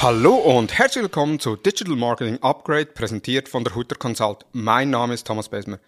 Hallo und herzlich willkommen zu Digital Marketing Upgrade, präsentiert von der Hutter Consult. Mein Name ist Thomas Besmer.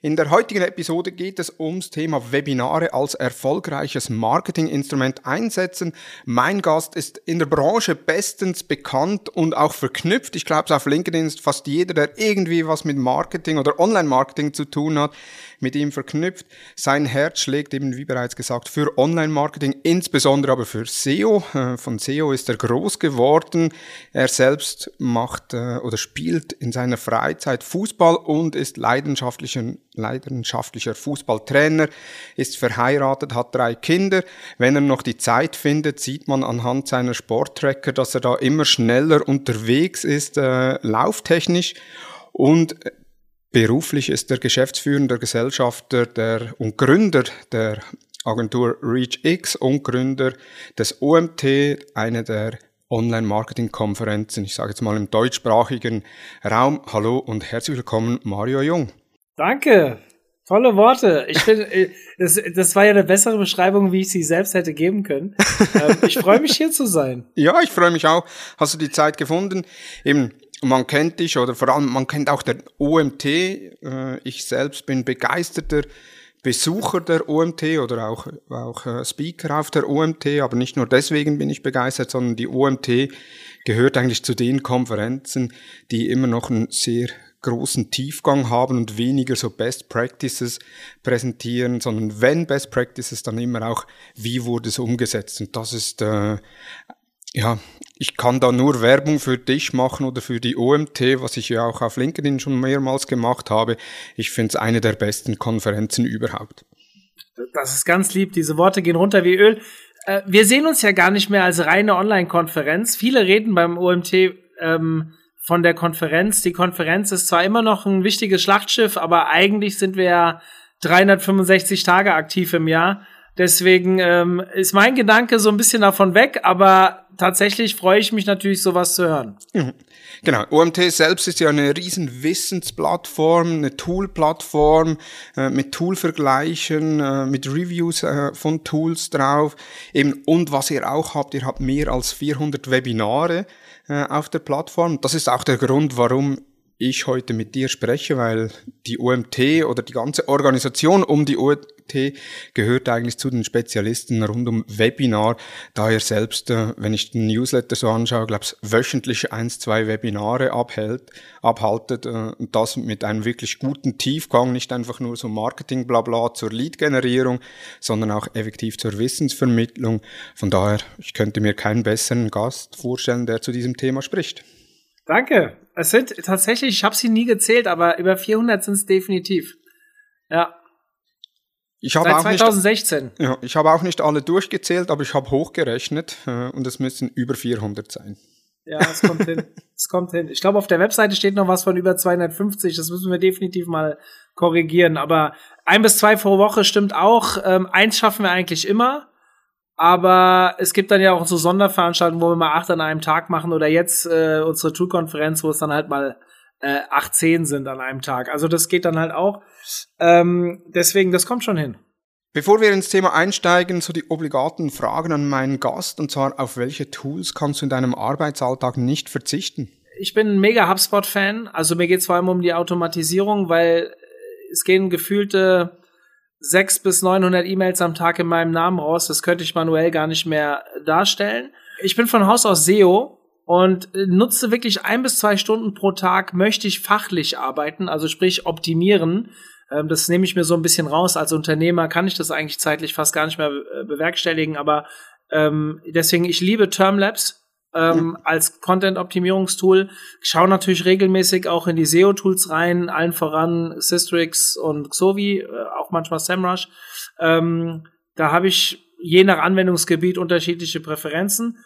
In der heutigen Episode geht es ums Thema Webinare als erfolgreiches Marketinginstrument einsetzen. Mein Gast ist in der Branche bestens bekannt und auch verknüpft. Ich glaube, auf LinkedIn ist fast jeder, der irgendwie was mit Marketing oder Online-Marketing zu tun hat, mit ihm verknüpft. Sein Herz schlägt eben, wie bereits gesagt, für Online-Marketing, insbesondere aber für SEO. Äh, von SEO ist er groß geworden. Er selbst macht äh, oder spielt in seiner Freizeit Fußball und ist leidenschaftlicher leidenschaftlicher Fußballtrainer, ist verheiratet, hat drei Kinder. Wenn er noch die Zeit findet, sieht man anhand seiner Sporttracker, dass er da immer schneller unterwegs ist, äh, lauftechnisch. Und beruflich ist er geschäftsführender Gesellschafter der, und Gründer der Agentur ReachX und Gründer des OMT, eine der Online-Marketing-Konferenzen, ich sage jetzt mal im deutschsprachigen Raum. Hallo und herzlich willkommen, Mario Jung. Danke. Tolle Worte. Ich finde, äh, das, das war ja eine bessere Beschreibung, wie ich sie selbst hätte geben können. Ähm, ich freue mich hier zu sein. Ja, ich freue mich auch. Hast du die Zeit gefunden? Eben, man kennt dich oder vor allem man kennt auch der OMT. Äh, ich selbst bin begeisterter Besucher der OMT oder auch, auch äh, Speaker auf der OMT, aber nicht nur deswegen bin ich begeistert, sondern die OMT gehört eigentlich zu den Konferenzen, die immer noch ein sehr großen Tiefgang haben und weniger so Best Practices präsentieren, sondern wenn Best Practices, dann immer auch, wie wurde es umgesetzt. Und das ist, äh, ja, ich kann da nur Werbung für dich machen oder für die OMT, was ich ja auch auf LinkedIn schon mehrmals gemacht habe. Ich finde es eine der besten Konferenzen überhaupt. Das ist ganz lieb. Diese Worte gehen runter wie Öl. Äh, wir sehen uns ja gar nicht mehr als reine Online-Konferenz. Viele reden beim OMT ähm, von der Konferenz. Die Konferenz ist zwar immer noch ein wichtiges Schlachtschiff, aber eigentlich sind wir ja 365 Tage aktiv im Jahr. Deswegen ähm, ist mein Gedanke so ein bisschen davon weg, aber tatsächlich freue ich mich natürlich, sowas zu hören. Mhm. Genau, OMT selbst ist ja eine riesen Wissensplattform, eine Toolplattform äh, mit Toolvergleichen, äh, mit Reviews äh, von Tools drauf. Eben, und was ihr auch habt, ihr habt mehr als 400 Webinare äh, auf der Plattform. Das ist auch der Grund, warum ich heute mit dir spreche, weil die OMT oder die ganze Organisation um die OMT gehört eigentlich zu den Spezialisten rund um Webinar, da er selbst, äh, wenn ich den Newsletter so anschaue, glaube ich, wöchentlich eins, zwei Webinare abhält, abhaltet äh, und das mit einem wirklich guten Tiefgang, nicht einfach nur so Marketing blabla zur Lead-Generierung, sondern auch effektiv zur Wissensvermittlung. Von daher, ich könnte mir keinen besseren Gast vorstellen, der zu diesem Thema spricht. Danke. Es sind tatsächlich, ich habe sie nie gezählt, aber über 400 sind es definitiv. Ja. Ich habe auch 2016. Nicht, ja, ich habe auch nicht alle durchgezählt, aber ich habe hochgerechnet äh, und es müssen über 400 sein. Ja, es kommt hin. Es kommt hin. Ich glaube, auf der Webseite steht noch was von über 250. Das müssen wir definitiv mal korrigieren. Aber ein bis zwei pro Woche stimmt auch. Ähm, eins schaffen wir eigentlich immer. Aber es gibt dann ja auch so Sonderveranstaltungen, wo wir mal acht an einem Tag machen oder jetzt äh, unsere Tour-Konferenz, wo es dann halt mal äh, acht, zehn sind an einem Tag. Also das geht dann halt auch. Ähm, deswegen, das kommt schon hin. Bevor wir ins Thema einsteigen, so die obligaten Fragen an meinen Gast, und zwar auf welche Tools kannst du in deinem Arbeitsalltag nicht verzichten? Ich bin ein mega HubSpot-Fan. Also mir geht es vor allem um die Automatisierung, weil es gehen gefühlte sechs bis 900 E-Mails am Tag in meinem Namen raus. Das könnte ich manuell gar nicht mehr darstellen. Ich bin von Haus aus SEO und nutze wirklich ein bis zwei Stunden pro Tag, möchte ich fachlich arbeiten, also sprich optimieren. Ähm, das nehme ich mir so ein bisschen raus. Als Unternehmer kann ich das eigentlich zeitlich fast gar nicht mehr bewerkstelligen, aber ähm, deswegen, ich liebe Termlabs ähm, ja. als Content-Optimierungstool. Schaue natürlich regelmäßig auch in die SEO-Tools rein, allen voran Systrix und Xovi, äh, auch manchmal SEMrush. Ähm, da habe ich je nach Anwendungsgebiet unterschiedliche Präferenzen.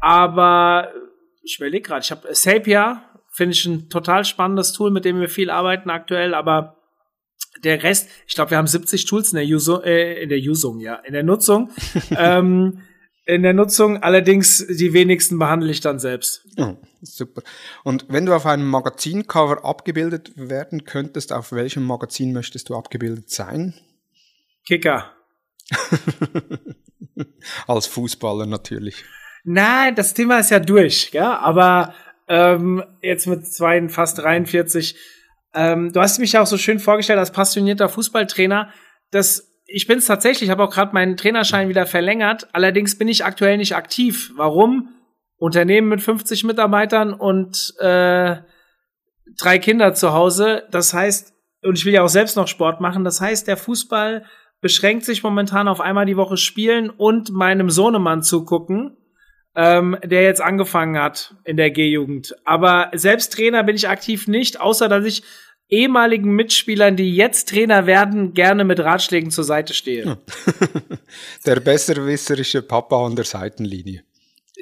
Aber ich überlege gerade, ich habe Sapia, finde ich ein total spannendes Tool, mit dem wir viel arbeiten aktuell, aber der Rest, ich glaube, wir haben 70 Tools in der, Uso, äh, in der Usung, ja, in der Nutzung. ähm, in der Nutzung, allerdings die wenigsten behandle ich dann selbst. Oh, super. Und wenn du auf einem Magazincover abgebildet werden könntest, auf welchem Magazin möchtest du abgebildet sein? Kicker. Als Fußballer natürlich. Nein, das Thema ist ja durch, ja, aber ähm, jetzt mit zwei, fast 43. Ähm, du hast mich ja auch so schön vorgestellt als passionierter Fußballtrainer. Das, ich bin es tatsächlich, habe auch gerade meinen Trainerschein wieder verlängert. Allerdings bin ich aktuell nicht aktiv. Warum? Unternehmen mit 50 Mitarbeitern und äh, drei Kinder zu Hause. Das heißt, und ich will ja auch selbst noch Sport machen. Das heißt, der Fußball beschränkt sich momentan auf einmal die Woche spielen und meinem Sohnemann zugucken ähm, der jetzt angefangen hat in der G-Jugend. Aber selbst Trainer bin ich aktiv nicht, außer dass ich ehemaligen Mitspielern, die jetzt Trainer werden, gerne mit Ratschlägen zur Seite stehe. der besserwisserische Papa an der Seitenlinie.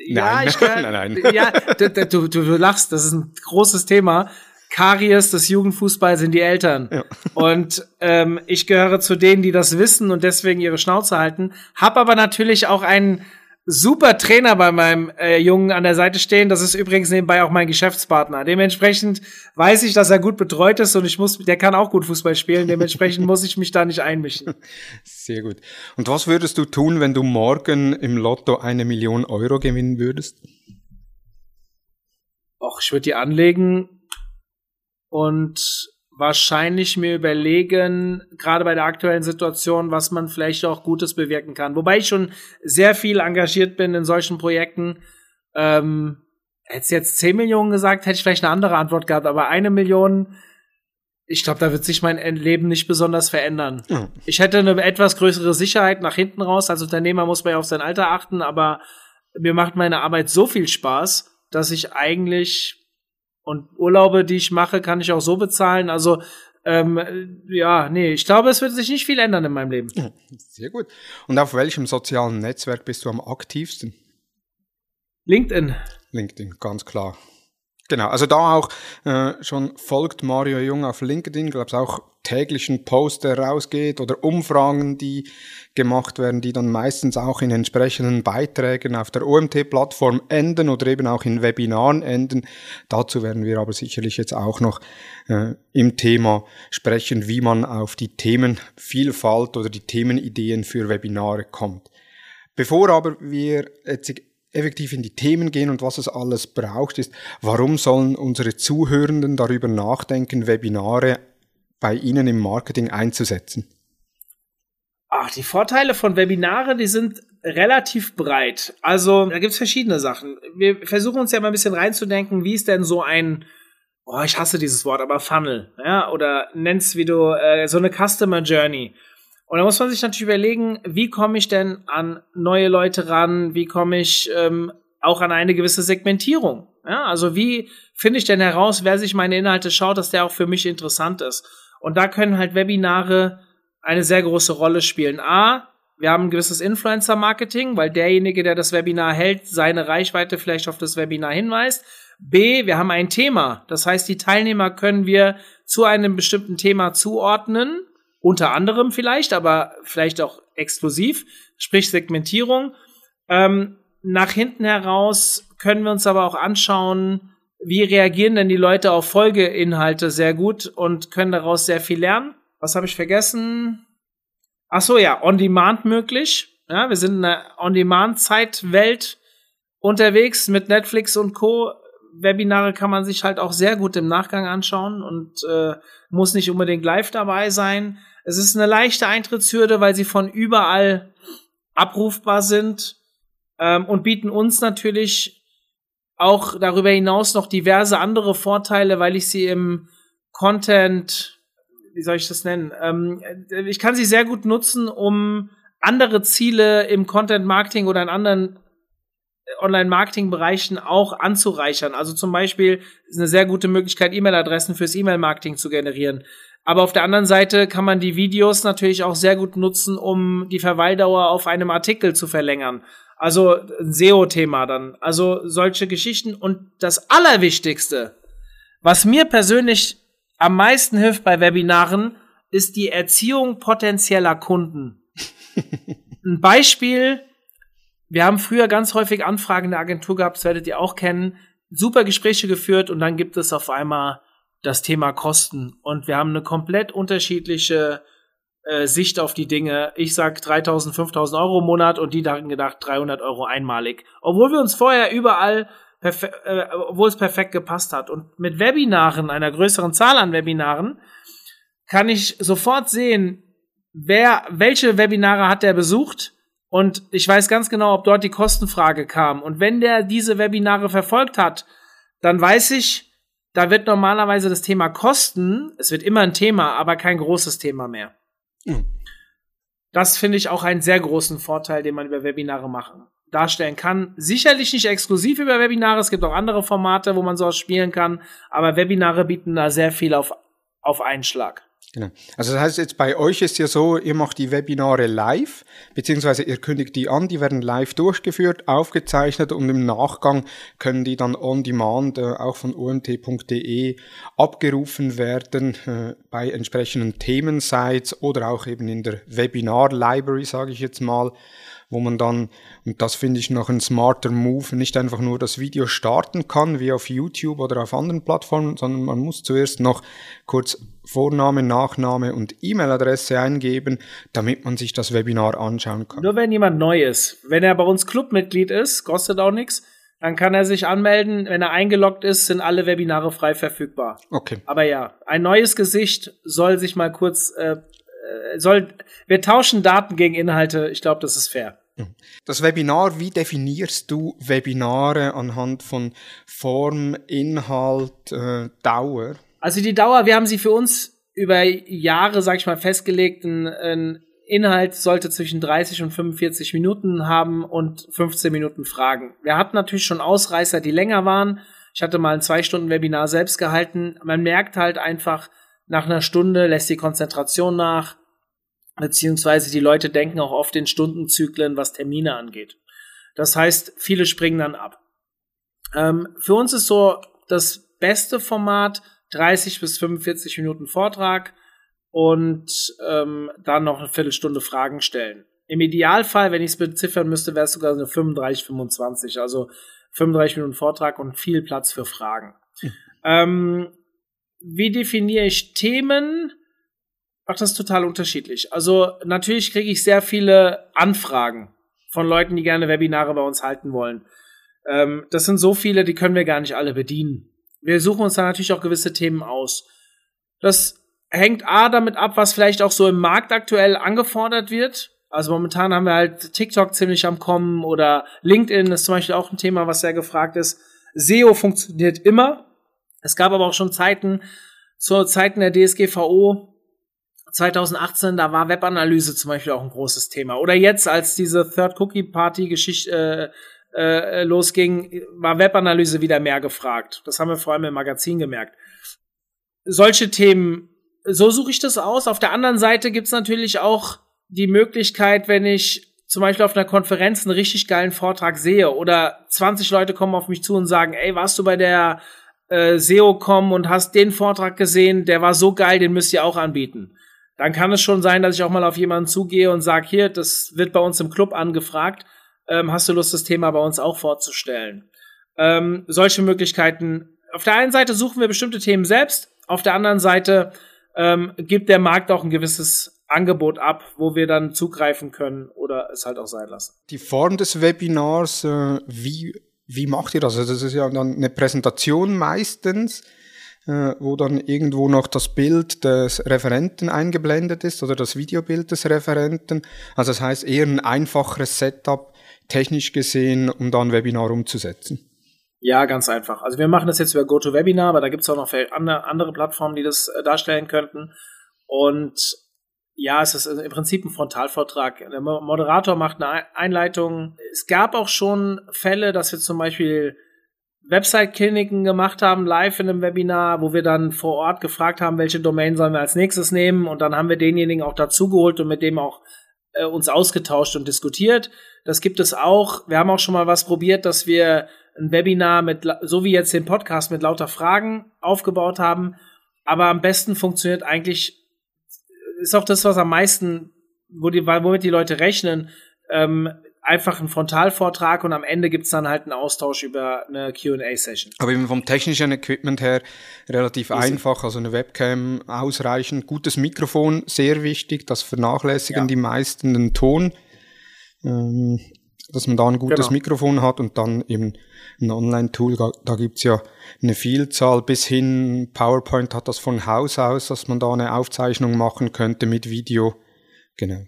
Ja, nein. ich kann, nein, nein. Ja, du, du, du lachst, das ist ein großes Thema. Karies des Jugendfußballs sind die Eltern. Ja. Und ähm, ich gehöre zu denen, die das wissen und deswegen ihre Schnauze halten. Hab aber natürlich auch einen super Trainer bei meinem äh, Jungen an der Seite stehen. Das ist übrigens nebenbei auch mein Geschäftspartner. Dementsprechend weiß ich, dass er gut betreut ist und ich muss, der kann auch gut Fußball spielen. Dementsprechend muss ich mich da nicht einmischen. Sehr gut. Und was würdest du tun, wenn du morgen im Lotto eine Million Euro gewinnen würdest? Och, ich würde die anlegen und wahrscheinlich mir überlegen, gerade bei der aktuellen Situation, was man vielleicht auch Gutes bewirken kann. Wobei ich schon sehr viel engagiert bin in solchen Projekten. Ähm, hätte jetzt 10 Millionen gesagt, hätte ich vielleicht eine andere Antwort gehabt, aber eine Million, ich glaube, da wird sich mein Leben nicht besonders verändern. Mhm. Ich hätte eine etwas größere Sicherheit nach hinten raus. Als Unternehmer muss man ja auf sein Alter achten, aber mir macht meine Arbeit so viel Spaß, dass ich eigentlich und Urlaube, die ich mache, kann ich auch so bezahlen. Also ähm, ja, nee, ich glaube, es wird sich nicht viel ändern in meinem Leben. Sehr gut. Und auf welchem sozialen Netzwerk bist du am aktivsten? LinkedIn. LinkedIn, ganz klar. Genau, also da auch äh, schon folgt Mario Jung auf LinkedIn, glaube ich auch täglichen Post, der rausgeht oder Umfragen, die gemacht werden, die dann meistens auch in entsprechenden Beiträgen auf der OMT-Plattform enden oder eben auch in Webinaren enden. Dazu werden wir aber sicherlich jetzt auch noch äh, im Thema sprechen, wie man auf die Themenvielfalt oder die Themenideen für Webinare kommt. Bevor aber wir jetzt effektiv in die Themen gehen und was es alles braucht, ist, warum sollen unsere Zuhörenden darüber nachdenken, Webinare bei Ihnen im Marketing einzusetzen? Ach, die Vorteile von Webinare, die sind relativ breit. Also, da gibt's verschiedene Sachen. Wir versuchen uns ja mal ein bisschen reinzudenken, wie ist denn so ein, oh, ich hasse dieses Wort, aber Funnel, ja, oder nenn's wie du, äh, so eine Customer Journey. Und da muss man sich natürlich überlegen, wie komme ich denn an neue Leute ran? Wie komme ich ähm, auch an eine gewisse Segmentierung? Ja, also wie finde ich denn heraus, wer sich meine Inhalte schaut, dass der auch für mich interessant ist? Und da können halt Webinare eine sehr große Rolle spielen. A, wir haben ein gewisses Influencer-Marketing, weil derjenige, der das Webinar hält, seine Reichweite vielleicht auf das Webinar hinweist. B, wir haben ein Thema. Das heißt, die Teilnehmer können wir zu einem bestimmten Thema zuordnen unter anderem vielleicht, aber vielleicht auch exklusiv, sprich Segmentierung. Ähm, nach hinten heraus können wir uns aber auch anschauen, wie reagieren denn die Leute auf Folgeinhalte sehr gut und können daraus sehr viel lernen. Was habe ich vergessen? Ach so, ja, On-Demand möglich. Ja, wir sind in einer On-Demand-Zeitwelt unterwegs mit Netflix und Co. Webinare kann man sich halt auch sehr gut im Nachgang anschauen und äh, muss nicht unbedingt live dabei sein. Es ist eine leichte Eintrittshürde, weil sie von überall abrufbar sind ähm, und bieten uns natürlich auch darüber hinaus noch diverse andere Vorteile, weil ich sie im Content, wie soll ich das nennen? Ähm, ich kann sie sehr gut nutzen, um andere Ziele im Content Marketing oder in anderen Online-Marketing-Bereichen auch anzureichern. Also zum Beispiel ist eine sehr gute Möglichkeit, E-Mail-Adressen fürs E-Mail-Marketing zu generieren. Aber auf der anderen Seite kann man die Videos natürlich auch sehr gut nutzen, um die Verweildauer auf einem Artikel zu verlängern. Also ein SEO-Thema dann. Also solche Geschichten. Und das Allerwichtigste, was mir persönlich am meisten hilft bei Webinaren, ist die Erziehung potenzieller Kunden. ein Beispiel, wir haben früher ganz häufig Anfragen in der Agentur gehabt, das werdet ihr auch kennen, super Gespräche geführt und dann gibt es auf einmal das Thema Kosten. Und wir haben eine komplett unterschiedliche äh, Sicht auf die Dinge. Ich sag 3000, 5000 Euro im Monat und die hatten gedacht 300 Euro einmalig. Obwohl wir uns vorher überall äh, obwohl es perfekt gepasst hat. Und mit Webinaren, einer größeren Zahl an Webinaren, kann ich sofort sehen, wer, welche Webinare hat der besucht. Und ich weiß ganz genau, ob dort die Kostenfrage kam. Und wenn der diese Webinare verfolgt hat, dann weiß ich, da wird normalerweise das Thema Kosten, es wird immer ein Thema, aber kein großes Thema mehr. Mhm. Das finde ich auch einen sehr großen Vorteil, den man über Webinare machen darstellen kann. Sicherlich nicht exklusiv über Webinare, es gibt auch andere Formate, wo man sowas spielen kann, aber Webinare bieten da sehr viel auf, auf einen Schlag. Genau. Also das heißt jetzt bei euch ist ja so, ihr macht die Webinare live, beziehungsweise ihr kündigt die an, die werden live durchgeführt, aufgezeichnet und im Nachgang können die dann on demand äh, auch von umt.de abgerufen werden äh, bei entsprechenden Themensites oder auch eben in der Webinar Library, sage ich jetzt mal wo man dann, und das finde ich noch ein smarter Move, nicht einfach nur das Video starten kann, wie auf YouTube oder auf anderen Plattformen, sondern man muss zuerst noch kurz Vorname, Nachname und E-Mail-Adresse eingeben, damit man sich das Webinar anschauen kann. Nur wenn jemand neu ist. Wenn er bei uns Clubmitglied ist, kostet auch nichts, dann kann er sich anmelden. Wenn er eingeloggt ist, sind alle Webinare frei verfügbar. Okay. Aber ja, ein neues Gesicht soll sich mal kurz, äh, äh soll, wir tauschen Daten gegen Inhalte. Ich glaube, das ist fair. Das Webinar, wie definierst du Webinare anhand von Form, Inhalt, äh, Dauer? Also die Dauer, wir haben sie für uns über Jahre, sag ich mal, festgelegt. Ein, ein Inhalt sollte zwischen 30 und 45 Minuten haben und 15 Minuten Fragen. Wir hatten natürlich schon Ausreißer, die länger waren. Ich hatte mal ein zwei Stunden Webinar selbst gehalten. Man merkt halt einfach, nach einer Stunde lässt die Konzentration nach beziehungsweise die Leute denken auch oft in Stundenzyklen, was Termine angeht. Das heißt, viele springen dann ab. Ähm, für uns ist so das beste Format 30 bis 45 Minuten Vortrag und ähm, dann noch eine Viertelstunde Fragen stellen. Im Idealfall, wenn ich es beziffern müsste, wäre es sogar eine 35, 25, also 35 Minuten Vortrag und viel Platz für Fragen. Hm. Ähm, wie definiere ich Themen? Ach, das total unterschiedlich. Also natürlich kriege ich sehr viele Anfragen von Leuten, die gerne Webinare bei uns halten wollen. Ähm, das sind so viele, die können wir gar nicht alle bedienen. Wir suchen uns da natürlich auch gewisse Themen aus. Das hängt A damit ab, was vielleicht auch so im Markt aktuell angefordert wird. Also momentan haben wir halt TikTok ziemlich am Kommen oder LinkedIn ist zum Beispiel auch ein Thema, was sehr gefragt ist. SEO funktioniert immer. Es gab aber auch schon Zeiten, zu Zeiten der DSGVO, 2018, da war Webanalyse zum Beispiel auch ein großes Thema. Oder jetzt, als diese Third Cookie Party Geschichte äh, äh, losging, war Webanalyse wieder mehr gefragt. Das haben wir vor allem im Magazin gemerkt. Solche Themen, so suche ich das aus. Auf der anderen Seite gibt's natürlich auch die Möglichkeit, wenn ich zum Beispiel auf einer Konferenz einen richtig geilen Vortrag sehe oder 20 Leute kommen auf mich zu und sagen, ey, warst du bei der äh, SEO-Com und hast den Vortrag gesehen, der war so geil, den müsst ihr auch anbieten dann kann es schon sein, dass ich auch mal auf jemanden zugehe und sage, hier, das wird bei uns im Club angefragt, ähm, hast du Lust, das Thema bei uns auch vorzustellen? Ähm, solche Möglichkeiten. Auf der einen Seite suchen wir bestimmte Themen selbst, auf der anderen Seite ähm, gibt der Markt auch ein gewisses Angebot ab, wo wir dann zugreifen können oder es halt auch sein lassen. Die Form des Webinars, äh, wie, wie macht ihr das? Also das ist ja dann eine Präsentation meistens wo dann irgendwo noch das Bild des Referenten eingeblendet ist oder das Videobild des Referenten. Also das heißt eher ein einfacheres Setup, technisch gesehen, um dann Webinar umzusetzen. Ja, ganz einfach. Also wir machen das jetzt über GoToWebinar, aber da gibt es auch noch andere Plattformen, die das äh, darstellen könnten. Und ja, es ist im Prinzip ein Frontalvortrag. Der Moderator macht eine Einleitung. Es gab auch schon Fälle, dass wir zum Beispiel Website-Kliniken gemacht haben, live in einem Webinar, wo wir dann vor Ort gefragt haben, welche Domain sollen wir als nächstes nehmen und dann haben wir denjenigen auch dazugeholt und mit dem auch äh, uns ausgetauscht und diskutiert. Das gibt es auch. Wir haben auch schon mal was probiert, dass wir ein Webinar mit, so wie jetzt den Podcast mit lauter Fragen aufgebaut haben. Aber am besten funktioniert eigentlich, ist auch das, was am meisten, wo die, womit die Leute rechnen, ähm, einfach einen Frontalvortrag und am Ende gibt's dann halt einen Austausch über eine QA-Session. Aber eben vom technischen Equipment her relativ Easy. einfach, also eine Webcam ausreichend, gutes Mikrofon, sehr wichtig, das vernachlässigen ja. die meisten den Ton, ähm, dass man da ein gutes genau. Mikrofon hat und dann eben ein Online-Tool, da, da gibt's ja eine Vielzahl, bis hin PowerPoint hat das von Haus aus, dass man da eine Aufzeichnung machen könnte mit Video, genau.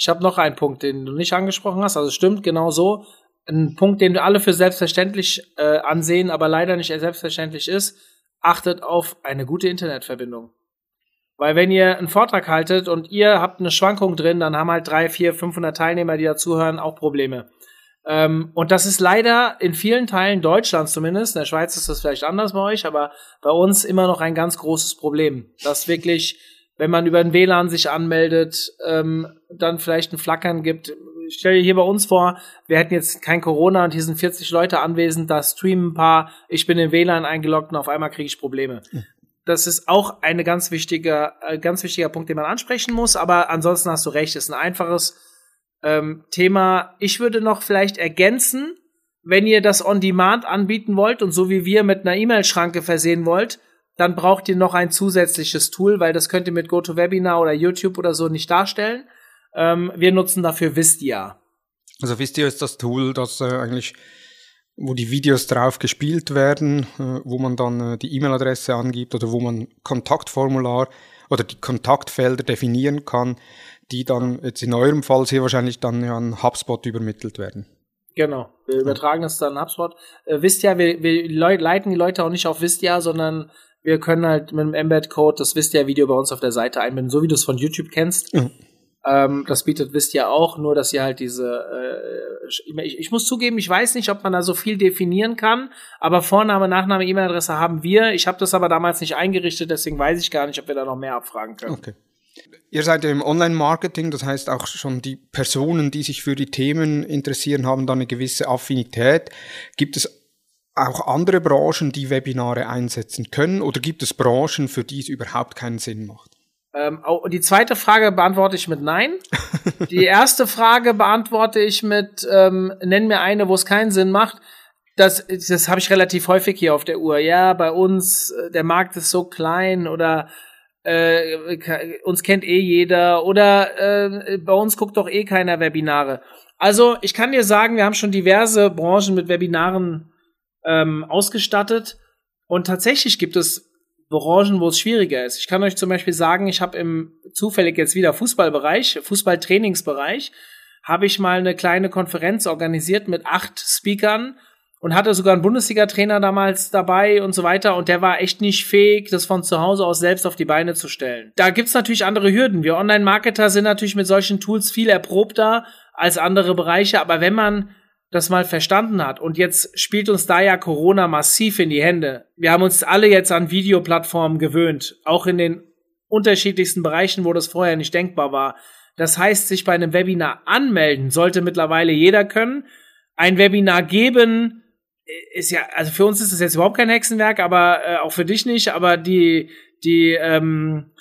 Ich habe noch einen Punkt, den du nicht angesprochen hast. Also stimmt genau so. Ein Punkt, den wir alle für selbstverständlich äh, ansehen, aber leider nicht selbstverständlich ist. Achtet auf eine gute Internetverbindung. Weil wenn ihr einen Vortrag haltet und ihr habt eine Schwankung drin, dann haben halt drei, vier, 500 Teilnehmer, die dazuhören, auch Probleme. Ähm, und das ist leider in vielen Teilen Deutschlands zumindest, in der Schweiz ist das vielleicht anders bei euch, aber bei uns immer noch ein ganz großes Problem, dass wirklich wenn man über ein WLAN sich anmeldet, ähm, dann vielleicht ein Flackern gibt. Ich stelle dir hier bei uns vor, wir hätten jetzt kein Corona und hier sind 40 Leute anwesend, da streamen ein paar, ich bin in WLAN eingeloggt und auf einmal kriege ich Probleme. Das ist auch eine ganz wichtiger, äh, ganz wichtiger Punkt, den man ansprechen muss, aber ansonsten hast du recht, ist ein einfaches ähm, Thema. Ich würde noch vielleicht ergänzen, wenn ihr das on demand anbieten wollt und so wie wir mit einer E-Mail-Schranke versehen wollt, dann braucht ihr noch ein zusätzliches Tool, weil das könnt ihr mit GoToWebinar oder YouTube oder so nicht darstellen. Ähm, wir nutzen dafür Vistia. Also Vistia ist das Tool, das äh, eigentlich wo die Videos drauf gespielt werden, äh, wo man dann äh, die E-Mail-Adresse angibt oder wo man Kontaktformular oder die Kontaktfelder definieren kann, die dann jetzt in eurem Fall sehr wahrscheinlich dann an HubSpot übermittelt werden. Genau, wir übertragen das dann an HubSpot. Äh, Vistia, wir, wir leiten die Leute auch nicht auf Vistia, sondern wir können halt mit dem Embed-Code das Wistia-Video bei uns auf der Seite einbinden, so wie du es von YouTube kennst. Mhm. Ähm, das bietet Wistia auch, nur dass ihr halt diese. Äh, ich, ich muss zugeben, ich weiß nicht, ob man da so viel definieren kann, aber Vorname, Nachname, E-Mail-Adresse haben wir. Ich habe das aber damals nicht eingerichtet, deswegen weiß ich gar nicht, ob wir da noch mehr abfragen können. Okay. Ihr seid ja im Online-Marketing, das heißt auch schon die Personen, die sich für die Themen interessieren, haben da eine gewisse Affinität. Gibt es auch andere Branchen, die Webinare einsetzen können? Oder gibt es Branchen, für die es überhaupt keinen Sinn macht? Ähm, die zweite Frage beantworte ich mit Nein. die erste Frage beantworte ich mit ähm, Nenn mir eine, wo es keinen Sinn macht. Das, das habe ich relativ häufig hier auf der Uhr. Ja, bei uns, äh, der Markt ist so klein oder äh, uns kennt eh jeder oder äh, bei uns guckt doch eh keiner Webinare. Also ich kann dir sagen, wir haben schon diverse Branchen mit Webinaren ähm, ausgestattet. Und tatsächlich gibt es Branchen, wo es schwieriger ist. Ich kann euch zum Beispiel sagen, ich habe im zufällig jetzt wieder Fußballbereich, Fußballtrainingsbereich, habe ich mal eine kleine Konferenz organisiert mit acht Speakern und hatte sogar einen Bundesliga-Trainer damals dabei und so weiter und der war echt nicht fähig, das von zu Hause aus selbst auf die Beine zu stellen. Da gibt's natürlich andere Hürden. Wir Online-Marketer sind natürlich mit solchen Tools viel erprobter als andere Bereiche, aber wenn man das mal verstanden hat. Und jetzt spielt uns da ja Corona massiv in die Hände. Wir haben uns alle jetzt an Videoplattformen gewöhnt, auch in den unterschiedlichsten Bereichen, wo das vorher nicht denkbar war. Das heißt, sich bei einem Webinar anmelden sollte mittlerweile jeder können. Ein Webinar geben ist ja, also für uns ist das jetzt überhaupt kein Hexenwerk, aber äh, auch für dich nicht. Aber die, die, ähm,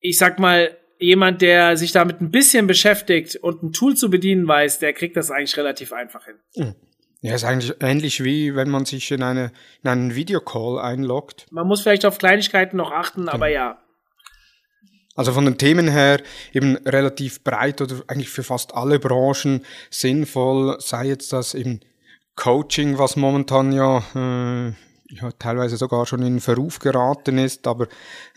ich sag mal, jemand, der sich damit ein bisschen beschäftigt und ein Tool zu bedienen weiß, der kriegt das eigentlich relativ einfach hin. Hm. Ja, ist eigentlich ähnlich wie wenn man sich in, eine, in einen Videocall einloggt. Man muss vielleicht auf Kleinigkeiten noch achten, genau. aber ja. Also von den Themen her eben relativ breit oder eigentlich für fast alle Branchen sinnvoll, sei jetzt das eben Coaching, was momentan ja äh, ja, teilweise sogar schon in Verruf geraten ist, aber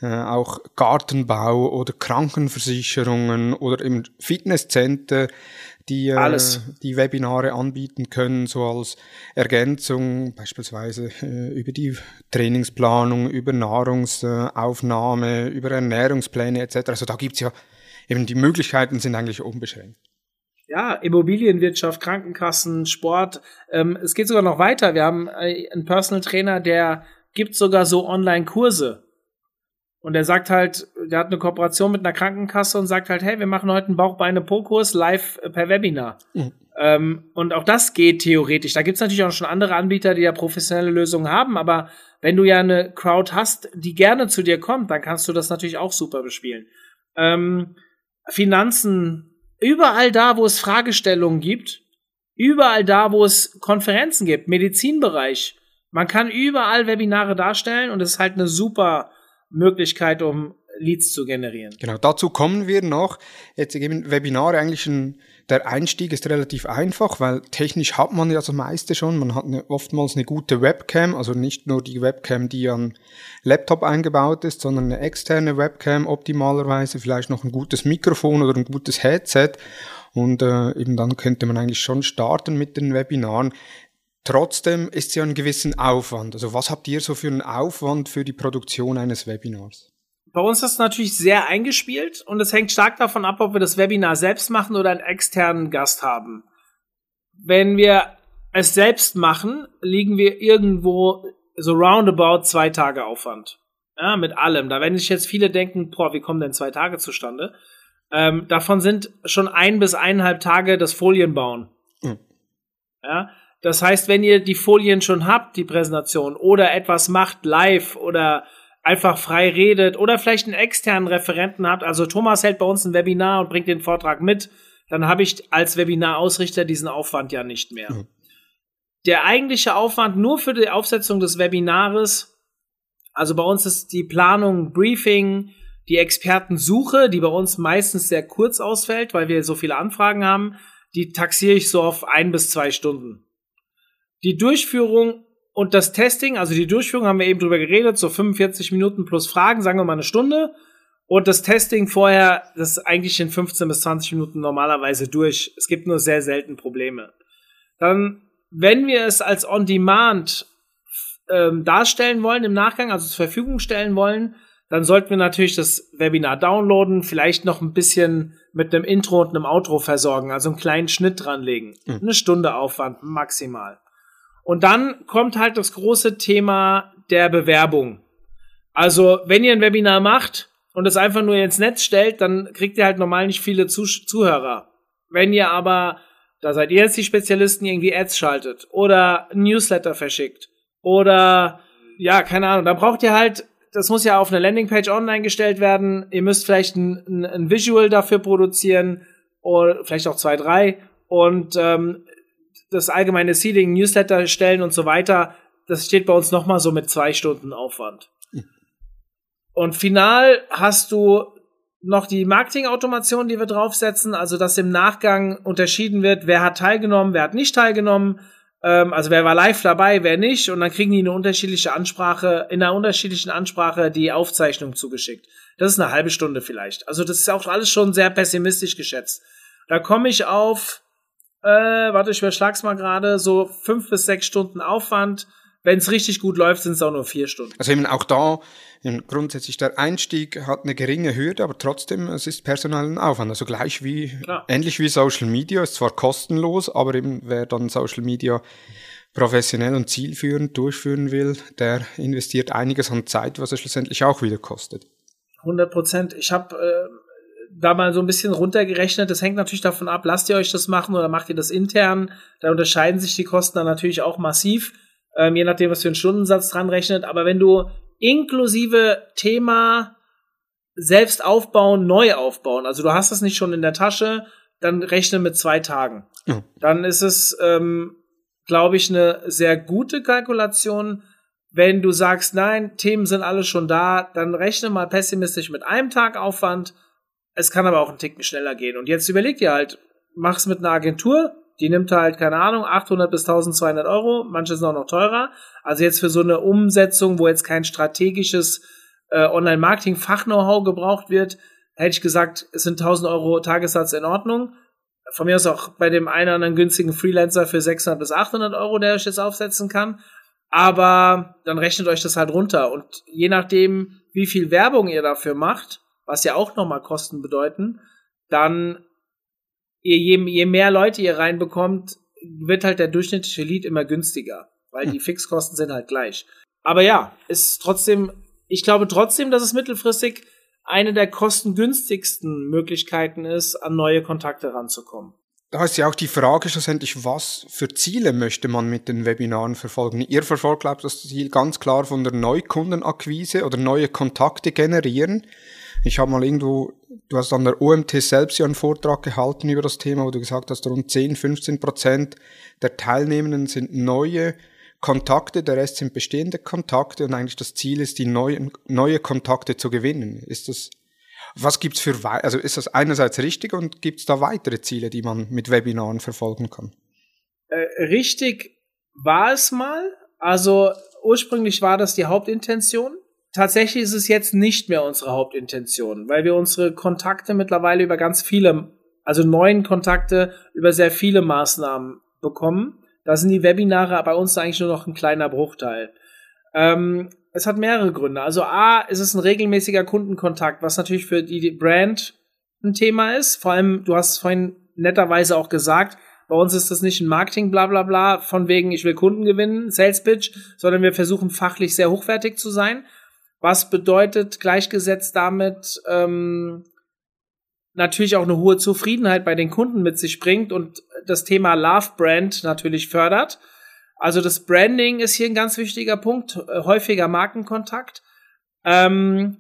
äh, auch Gartenbau oder Krankenversicherungen oder eben Fitnesscenter, die äh, die Webinare anbieten können, so als Ergänzung, beispielsweise äh, über die Trainingsplanung, über Nahrungsaufnahme, über Ernährungspläne etc. Also da gibt's ja eben die Möglichkeiten sind eigentlich unbeschränkt ja, Immobilienwirtschaft, Krankenkassen, Sport. Ähm, es geht sogar noch weiter. Wir haben äh, einen Personal Trainer, der gibt sogar so Online-Kurse. Und er sagt halt, der hat eine Kooperation mit einer Krankenkasse und sagt halt, hey, wir machen heute einen Bauchbeine-Po-Kurs live äh, per Webinar. Mhm. Ähm, und auch das geht theoretisch. Da gibt's natürlich auch schon andere Anbieter, die ja professionelle Lösungen haben, aber wenn du ja eine Crowd hast, die gerne zu dir kommt, dann kannst du das natürlich auch super bespielen. Ähm, Finanzen, überall da, wo es Fragestellungen gibt, überall da, wo es Konferenzen gibt, Medizinbereich, man kann überall Webinare darstellen und es ist halt eine super Möglichkeit, um Leads zu generieren. Genau, dazu kommen wir noch. Jetzt eben Webinare eigentlich ein, der Einstieg ist relativ einfach, weil technisch hat man ja das meiste schon. Man hat eine, oftmals eine gute Webcam, also nicht nur die Webcam, die am Laptop eingebaut ist, sondern eine externe Webcam optimalerweise, vielleicht noch ein gutes Mikrofon oder ein gutes Headset. Und äh, eben dann könnte man eigentlich schon starten mit den Webinaren. Trotzdem ist es ja ein gewissen Aufwand. Also was habt ihr so für einen Aufwand für die Produktion eines Webinars? Bei uns ist es natürlich sehr eingespielt und es hängt stark davon ab, ob wir das Webinar selbst machen oder einen externen Gast haben. Wenn wir es selbst machen, liegen wir irgendwo so roundabout zwei Tage Aufwand. Ja, mit allem. Da werden sich jetzt viele denken, boah, wie kommen denn zwei Tage zustande? Ähm, davon sind schon ein bis eineinhalb Tage das Folienbauen. Mhm. Ja, das heißt, wenn ihr die Folien schon habt, die Präsentation, oder etwas macht live oder einfach frei redet oder vielleicht einen externen Referenten habt, also Thomas hält bei uns ein Webinar und bringt den Vortrag mit, dann habe ich als Webinarausrichter diesen Aufwand ja nicht mehr. Mhm. Der eigentliche Aufwand nur für die Aufsetzung des Webinares, also bei uns ist die Planung, Briefing, die Expertensuche, die bei uns meistens sehr kurz ausfällt, weil wir so viele Anfragen haben, die taxiere ich so auf ein bis zwei Stunden. Die Durchführung und das Testing, also die Durchführung haben wir eben drüber geredet, so 45 Minuten plus Fragen, sagen wir mal eine Stunde. Und das Testing vorher, das ist eigentlich in 15 bis 20 Minuten normalerweise durch. Es gibt nur sehr selten Probleme. Dann, wenn wir es als On-Demand ähm, darstellen wollen im Nachgang, also zur Verfügung stellen wollen, dann sollten wir natürlich das Webinar downloaden, vielleicht noch ein bisschen mit einem Intro und einem Outro versorgen, also einen kleinen Schnitt dranlegen. Mhm. Eine Stunde Aufwand maximal. Und dann kommt halt das große Thema der Bewerbung. Also, wenn ihr ein Webinar macht und es einfach nur ins Netz stellt, dann kriegt ihr halt normal nicht viele Zuh Zuhörer. Wenn ihr aber, da seid ihr jetzt die Spezialisten, irgendwie Ads schaltet oder Newsletter verschickt oder ja, keine Ahnung, dann braucht ihr halt, das muss ja auf eine Landingpage online gestellt werden. Ihr müsst vielleicht ein, ein, ein Visual dafür produzieren oder vielleicht auch zwei, drei. Und ähm, das allgemeine Seeding, Newsletter stellen und so weiter, das steht bei uns nochmal so mit zwei Stunden Aufwand. Und final hast du noch die Marketing-Automation, die wir draufsetzen, also dass im Nachgang unterschieden wird, wer hat teilgenommen, wer hat nicht teilgenommen, ähm, also wer war live dabei, wer nicht, und dann kriegen die eine unterschiedliche Ansprache, in einer unterschiedlichen Ansprache die Aufzeichnung zugeschickt. Das ist eine halbe Stunde vielleicht. Also das ist auch alles schon sehr pessimistisch geschätzt. Da komme ich auf äh, warte, ich überschlag's mal gerade, so fünf bis sechs Stunden Aufwand. Wenn es richtig gut läuft, sind es auch nur vier Stunden. Also eben auch da grundsätzlich der Einstieg hat eine geringe Hürde, aber trotzdem es ist personellen Aufwand. Also gleich wie Klar. ähnlich wie Social Media ist zwar kostenlos, aber eben wer dann Social Media professionell und zielführend durchführen will, der investiert einiges an Zeit, was er schlussendlich auch wieder kostet. 100 Prozent. Ich habe äh, da mal so ein bisschen runtergerechnet. Das hängt natürlich davon ab, lasst ihr euch das machen oder macht ihr das intern. Da unterscheiden sich die Kosten dann natürlich auch massiv, ähm, je nachdem, was für einen Stundensatz dran rechnet. Aber wenn du inklusive Thema selbst aufbauen, neu aufbauen, also du hast das nicht schon in der Tasche, dann rechne mit zwei Tagen. Ja. Dann ist es, ähm, glaube ich, eine sehr gute Kalkulation. Wenn du sagst, nein, Themen sind alle schon da, dann rechne mal pessimistisch mit einem Tag Aufwand es kann aber auch einen Ticken schneller gehen. Und jetzt überleg dir halt, mach's mit einer Agentur, die nimmt halt, keine Ahnung, 800 bis 1200 Euro, manche sind auch noch teurer. Also jetzt für so eine Umsetzung, wo jetzt kein strategisches äh, Online-Marketing-Fach-Know-how gebraucht wird, hätte ich gesagt, es sind 1000 Euro Tagessatz in Ordnung. Von mir aus auch bei dem einen oder anderen günstigen Freelancer für 600 bis 800 Euro, der euch jetzt aufsetzen kann. Aber dann rechnet euch das halt runter. Und je nachdem, wie viel Werbung ihr dafür macht, was ja auch nochmal Kosten bedeuten, dann je, je mehr Leute ihr reinbekommt, wird halt der durchschnittliche Lead immer günstiger, weil hm. die Fixkosten sind halt gleich. Aber ja, ist trotzdem, ich glaube trotzdem, dass es mittelfristig eine der kostengünstigsten Möglichkeiten ist, an neue Kontakte ranzukommen. Da ist ja auch die Frage schlussendlich, was für Ziele möchte man mit den Webinaren verfolgen? Ihr verfolgt, glaube ich, das Ziel ganz klar von der Neukundenakquise oder neue Kontakte generieren. Ich habe mal irgendwo, du hast an der OMT selbst ja einen Vortrag gehalten über das Thema, wo du gesagt hast, rund 10, 15 Prozent der Teilnehmenden sind neue Kontakte, der Rest sind bestehende Kontakte und eigentlich das Ziel ist, die neuen, neue Kontakte zu gewinnen. Ist das, was gibt's für, also ist das einerseits richtig und gibt's da weitere Ziele, die man mit Webinaren verfolgen kann? Äh, richtig war es mal. Also ursprünglich war das die Hauptintention. Tatsächlich ist es jetzt nicht mehr unsere Hauptintention, weil wir unsere Kontakte mittlerweile über ganz viele, also neuen Kontakte über sehr viele Maßnahmen bekommen. Da sind die Webinare bei uns eigentlich nur noch ein kleiner Bruchteil. Ähm, es hat mehrere Gründe. Also A, ist es ein regelmäßiger Kundenkontakt, was natürlich für die Brand ein Thema ist. Vor allem, du hast vorhin netterweise auch gesagt, bei uns ist das nicht ein Marketing bla bla bla, von wegen ich will Kunden gewinnen, Sales Pitch, sondern wir versuchen fachlich sehr hochwertig zu sein. Was bedeutet gleichgesetzt damit ähm, natürlich auch eine hohe Zufriedenheit bei den Kunden mit sich bringt und das Thema Love Brand natürlich fördert. Also das Branding ist hier ein ganz wichtiger Punkt, äh, häufiger Markenkontakt. Ähm,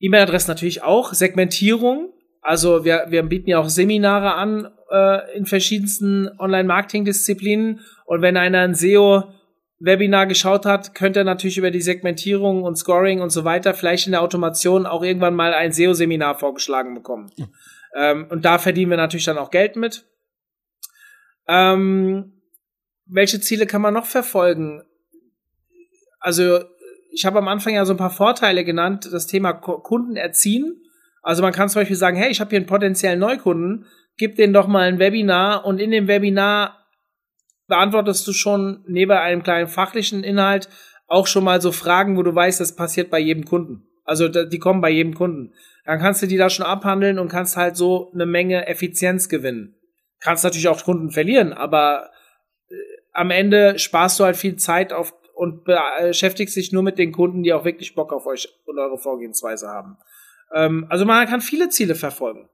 E-Mail-Adresse natürlich auch, Segmentierung. Also wir, wir bieten ja auch Seminare an äh, in verschiedensten Online-Marketing-Disziplinen. Und wenn einer ein SEO-Webinar geschaut hat, könnte er natürlich über die Segmentierung und Scoring und so weiter vielleicht in der Automation auch irgendwann mal ein SEO-Seminar vorgeschlagen bekommen. Ja. Ähm, und da verdienen wir natürlich dann auch Geld mit. Ähm, welche Ziele kann man noch verfolgen? Also ich habe am Anfang ja so ein paar Vorteile genannt, das Thema Kunden erziehen. Also man kann zum Beispiel sagen, hey, ich habe hier einen potenziellen Neukunden, gib denen doch mal ein Webinar und in dem Webinar beantwortest du schon neben einem kleinen fachlichen Inhalt auch schon mal so Fragen, wo du weißt, das passiert bei jedem Kunden. Also die kommen bei jedem Kunden. Dann kannst du die da schon abhandeln und kannst halt so eine Menge Effizienz gewinnen. Kannst natürlich auch Kunden verlieren, aber äh, am Ende sparst du halt viel Zeit auf und beschäftigst dich nur mit den Kunden, die auch wirklich Bock auf euch und eure Vorgehensweise haben. Ähm, also man kann viele Ziele verfolgen.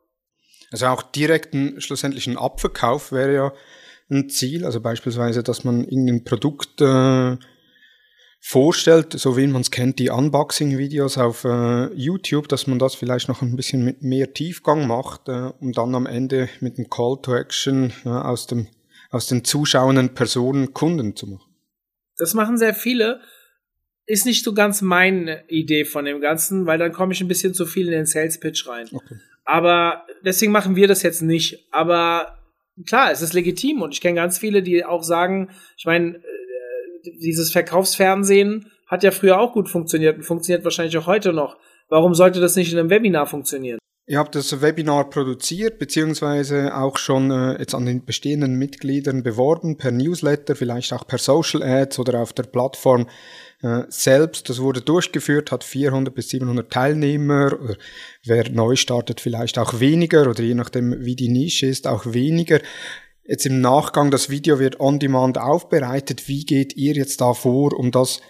Also auch direkten schlussendlichen Abverkauf wäre ja ein Ziel. Also beispielsweise, dass man irgendein Produkt äh, vorstellt, so wie man es kennt, die Unboxing-Videos auf äh, YouTube, dass man das vielleicht noch ein bisschen mit mehr Tiefgang macht, äh, um dann am Ende mit dem Call to Action äh, aus, dem, aus den zuschauenden Personen Kunden zu machen. Das machen sehr viele. Ist nicht so ganz meine Idee von dem Ganzen, weil dann komme ich ein bisschen zu viel in den Sales Pitch rein. Okay. Aber deswegen machen wir das jetzt nicht. Aber klar, es ist legitim und ich kenne ganz viele, die auch sagen, ich meine, äh, dieses Verkaufsfernsehen hat ja früher auch gut funktioniert und funktioniert wahrscheinlich auch heute noch. Warum sollte das nicht in einem Webinar funktionieren? Ihr habt das Webinar produziert, beziehungsweise auch schon äh, jetzt an den bestehenden Mitgliedern beworben, per Newsletter, vielleicht auch per Social Ads oder auf der Plattform äh, selbst. Das wurde durchgeführt, hat 400 bis 700 Teilnehmer. Oder wer neu startet, vielleicht auch weniger oder je nachdem, wie die Nische ist, auch weniger. Jetzt im Nachgang, das Video wird on demand aufbereitet. Wie geht ihr jetzt da vor, um das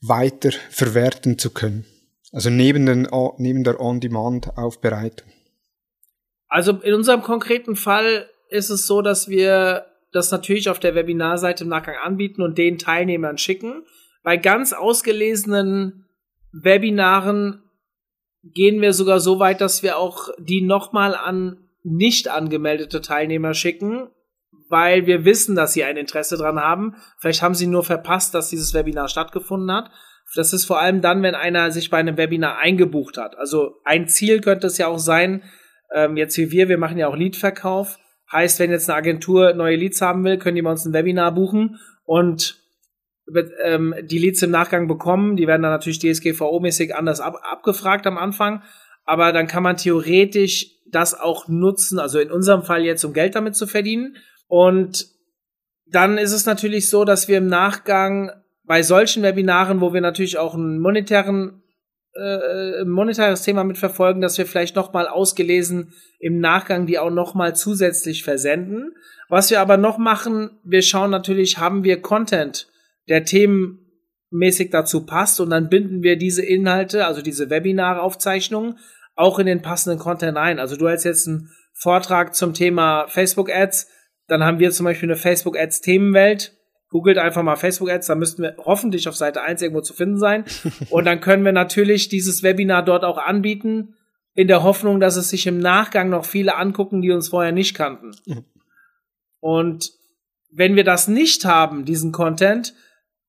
weiter verwerten zu können? Also neben, den, neben der On-Demand-Aufbereitung. Also in unserem konkreten Fall ist es so, dass wir das natürlich auf der Webinarseite im Nachgang anbieten und den Teilnehmern schicken. Bei ganz ausgelesenen Webinaren gehen wir sogar so weit, dass wir auch die nochmal an nicht angemeldete Teilnehmer schicken, weil wir wissen, dass sie ein Interesse dran haben. Vielleicht haben sie nur verpasst, dass dieses Webinar stattgefunden hat. Das ist vor allem dann, wenn einer sich bei einem Webinar eingebucht hat. Also ein Ziel könnte es ja auch sein, ähm, jetzt wie wir, wir machen ja auch Leadverkauf. Heißt, wenn jetzt eine Agentur neue Leads haben will, können die bei uns ein Webinar buchen und ähm, die Leads im Nachgang bekommen. Die werden dann natürlich DSGVO-mäßig anders ab, abgefragt am Anfang. Aber dann kann man theoretisch das auch nutzen, also in unserem Fall jetzt, um Geld damit zu verdienen. Und dann ist es natürlich so, dass wir im Nachgang bei solchen Webinaren, wo wir natürlich auch einen monetären äh, monetäres Thema mitverfolgen, dass wir vielleicht noch mal ausgelesen im Nachgang die auch noch mal zusätzlich versenden. Was wir aber noch machen, wir schauen natürlich, haben wir Content der themenmäßig dazu passt und dann binden wir diese Inhalte, also diese Webinare-Aufzeichnungen, auch in den passenden Content ein. Also du hast jetzt einen Vortrag zum Thema Facebook Ads, dann haben wir zum Beispiel eine Facebook Ads Themenwelt. Googelt einfach mal Facebook Ads, da müssten wir hoffentlich auf Seite 1 irgendwo zu finden sein. Und dann können wir natürlich dieses Webinar dort auch anbieten in der Hoffnung, dass es sich im Nachgang noch viele angucken, die uns vorher nicht kannten. Und wenn wir das nicht haben, diesen Content,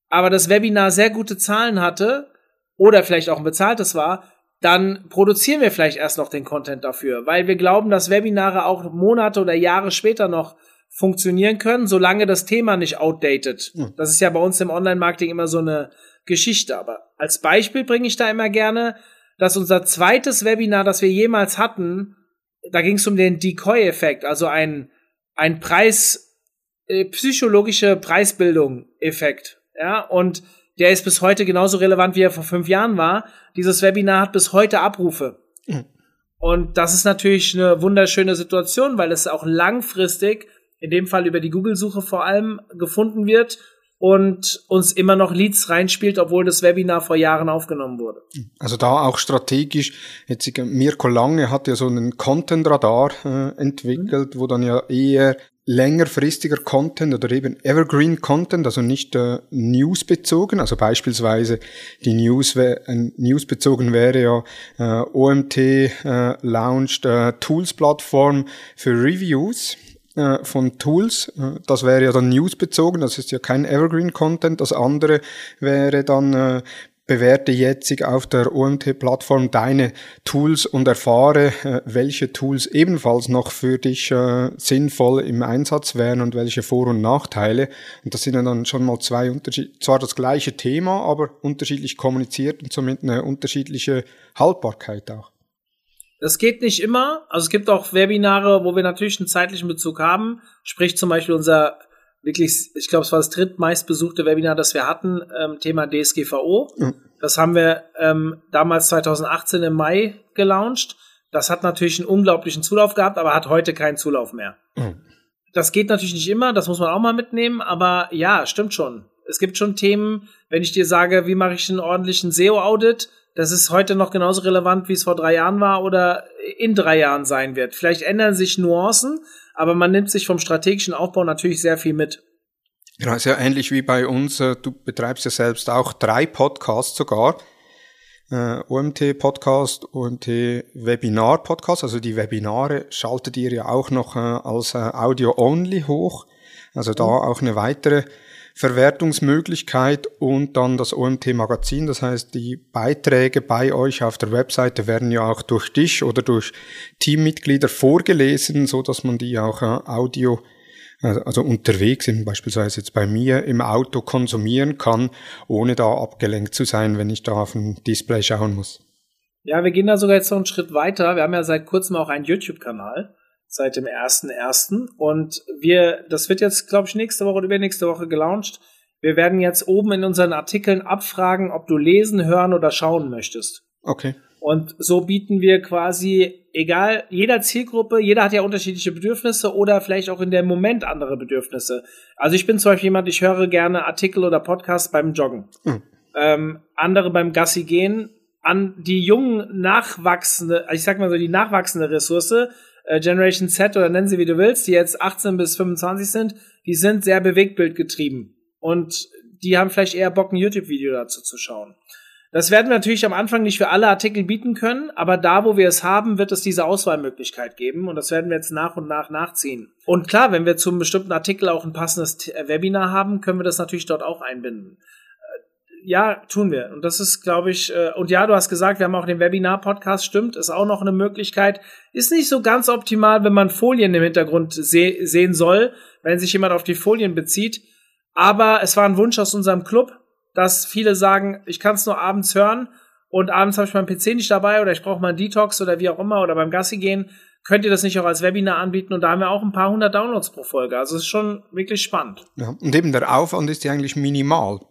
aber das Webinar sehr gute Zahlen hatte oder vielleicht auch ein bezahltes war, dann produzieren wir vielleicht erst noch den Content dafür, weil wir glauben, dass Webinare auch Monate oder Jahre später noch funktionieren können, solange das Thema nicht outdated. Mhm. Das ist ja bei uns im Online-Marketing immer so eine Geschichte. Aber als Beispiel bringe ich da immer gerne, dass unser zweites Webinar, das wir jemals hatten, da ging es um den Decoy-Effekt, also ein, ein Preis, äh, psychologische Preisbildung-Effekt. Ja, und der ist bis heute genauso relevant, wie er vor fünf Jahren war. Dieses Webinar hat bis heute Abrufe. Mhm. Und das ist natürlich eine wunderschöne Situation, weil es auch langfristig, in dem Fall über die Google-Suche vor allem, gefunden wird und uns immer noch Leads reinspielt, obwohl das Webinar vor Jahren aufgenommen wurde. Also da auch strategisch, jetzt Mirko Lange hat ja so einen Content-Radar äh, entwickelt, mhm. wo dann ja eher längerfristiger Content oder eben Evergreen Content, also nicht äh, News bezogen, also beispielsweise die News, äh, News bezogen wäre ja äh, OMT äh, launched äh, Tools Plattform für Reviews äh, von Tools. Äh, das wäre ja dann newsbezogen, das ist ja kein Evergreen-Content. Das andere wäre dann äh, bewerte jetzt auf der OMT-Plattform deine Tools und erfahre, welche Tools ebenfalls noch für dich sinnvoll im Einsatz wären und welche Vor- und Nachteile. Und das sind dann schon mal zwei Unterschiede, zwar das gleiche Thema, aber unterschiedlich kommuniziert und somit eine unterschiedliche Haltbarkeit auch. Das geht nicht immer. Also es gibt auch Webinare, wo wir natürlich einen zeitlichen Bezug haben. Sprich zum Beispiel unser wirklich, ich glaube, es war das drittmeistbesuchte Webinar, das wir hatten, ähm, Thema DSGVO. Mhm. Das haben wir ähm, damals 2018 im Mai gelauncht. Das hat natürlich einen unglaublichen Zulauf gehabt, aber hat heute keinen Zulauf mehr. Mhm. Das geht natürlich nicht immer, das muss man auch mal mitnehmen, aber ja, stimmt schon. Es gibt schon Themen, wenn ich dir sage, wie mache ich einen ordentlichen SEO-Audit, das ist heute noch genauso relevant, wie es vor drei Jahren war oder in drei Jahren sein wird. Vielleicht ändern sich Nuancen, aber man nimmt sich vom strategischen Aufbau natürlich sehr viel mit. Genau, ist ja ähnlich wie bei uns. Äh, du betreibst ja selbst auch drei Podcasts sogar. Äh, OMT-Podcast, OMT-Webinar-Podcast. Also die Webinare schaltet ihr ja auch noch äh, als Audio-Only hoch. Also da mhm. auch eine weitere Verwertungsmöglichkeit und dann das OMT Magazin. Das heißt, die Beiträge bei euch auf der Webseite werden ja auch durch dich oder durch Teammitglieder vorgelesen, so dass man die auch äh, Audio äh, also unterwegs sind, beispielsweise jetzt bei mir im Auto konsumieren kann, ohne da abgelenkt zu sein, wenn ich da auf ein Display schauen muss. Ja, wir gehen da sogar jetzt noch einen Schritt weiter. Wir haben ja seit kurzem auch einen YouTube-Kanal seit dem ersten ersten und wir, das wird jetzt, glaube ich, nächste Woche oder übernächste Woche gelauncht. Wir werden jetzt oben in unseren Artikeln abfragen, ob du lesen, hören oder schauen möchtest. Okay. Und so bieten wir quasi, egal, jeder Zielgruppe, jeder hat ja unterschiedliche Bedürfnisse oder vielleicht auch in dem Moment andere Bedürfnisse. Also ich bin zum Beispiel jemand, ich höre gerne Artikel oder Podcasts beim Joggen. Hm. Ähm, andere beim Gassi gehen. An die jungen, nachwachsende, ich sag mal so, die nachwachsende Ressource äh, Generation Z oder nennen sie wie du willst, die jetzt 18 bis 25 sind, die sind sehr bewegtbildgetrieben. Und die haben vielleicht eher Bock, ein YouTube-Video dazu zu schauen. Das werden wir natürlich am Anfang nicht für alle Artikel bieten können, aber da, wo wir es haben, wird es diese Auswahlmöglichkeit geben und das werden wir jetzt nach und nach nachziehen. Und klar, wenn wir zum bestimmten Artikel auch ein passendes Webinar haben, können wir das natürlich dort auch einbinden ja, tun wir. Und das ist, glaube ich, äh, und ja, du hast gesagt, wir haben auch den Webinar-Podcast, stimmt, ist auch noch eine Möglichkeit. Ist nicht so ganz optimal, wenn man Folien im Hintergrund se sehen soll, wenn sich jemand auf die Folien bezieht. Aber es war ein Wunsch aus unserem Club, dass viele sagen, ich kann es nur abends hören und abends habe ich meinen PC nicht dabei oder ich brauche mal einen Detox oder wie auch immer oder beim Gassi gehen. Könnt ihr das nicht auch als Webinar anbieten? Und da haben wir auch ein paar hundert Downloads pro Folge. Also es ist schon wirklich spannend. Ja, und eben der Aufwand ist ja eigentlich minimal.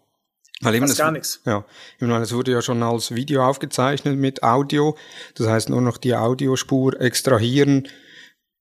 Weil eben das, gar nichts. Ja, ich meine, es wurde ja schon als Video aufgezeichnet mit Audio. Das heißt, nur noch die Audiospur extrahieren,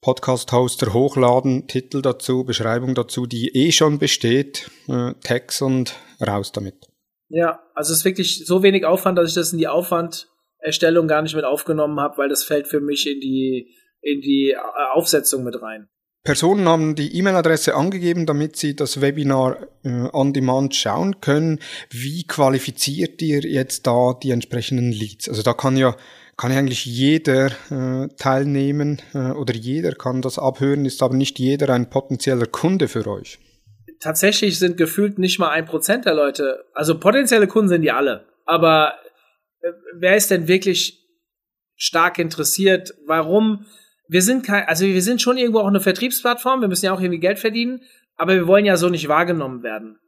Podcast-Hoster hochladen, Titel dazu, Beschreibung dazu, die eh schon besteht, äh, Text und raus damit. Ja, also es ist wirklich so wenig Aufwand, dass ich das in die Aufwanderstellung gar nicht mit aufgenommen habe, weil das fällt für mich in die, in die äh, Aufsetzung mit rein. Personen haben die E-Mail-Adresse angegeben, damit sie das Webinar äh, on demand schauen können. Wie qualifiziert ihr jetzt da die entsprechenden Leads? Also da kann ja kann eigentlich jeder äh, teilnehmen äh, oder jeder kann das abhören, ist aber nicht jeder ein potenzieller Kunde für euch. Tatsächlich sind gefühlt nicht mal ein Prozent der Leute, also potenzielle Kunden sind die alle, aber äh, wer ist denn wirklich stark interessiert? Warum? Wir sind kein, also wir sind schon irgendwo auch eine Vertriebsplattform, wir müssen ja auch irgendwie Geld verdienen, aber wir wollen ja so nicht wahrgenommen werden.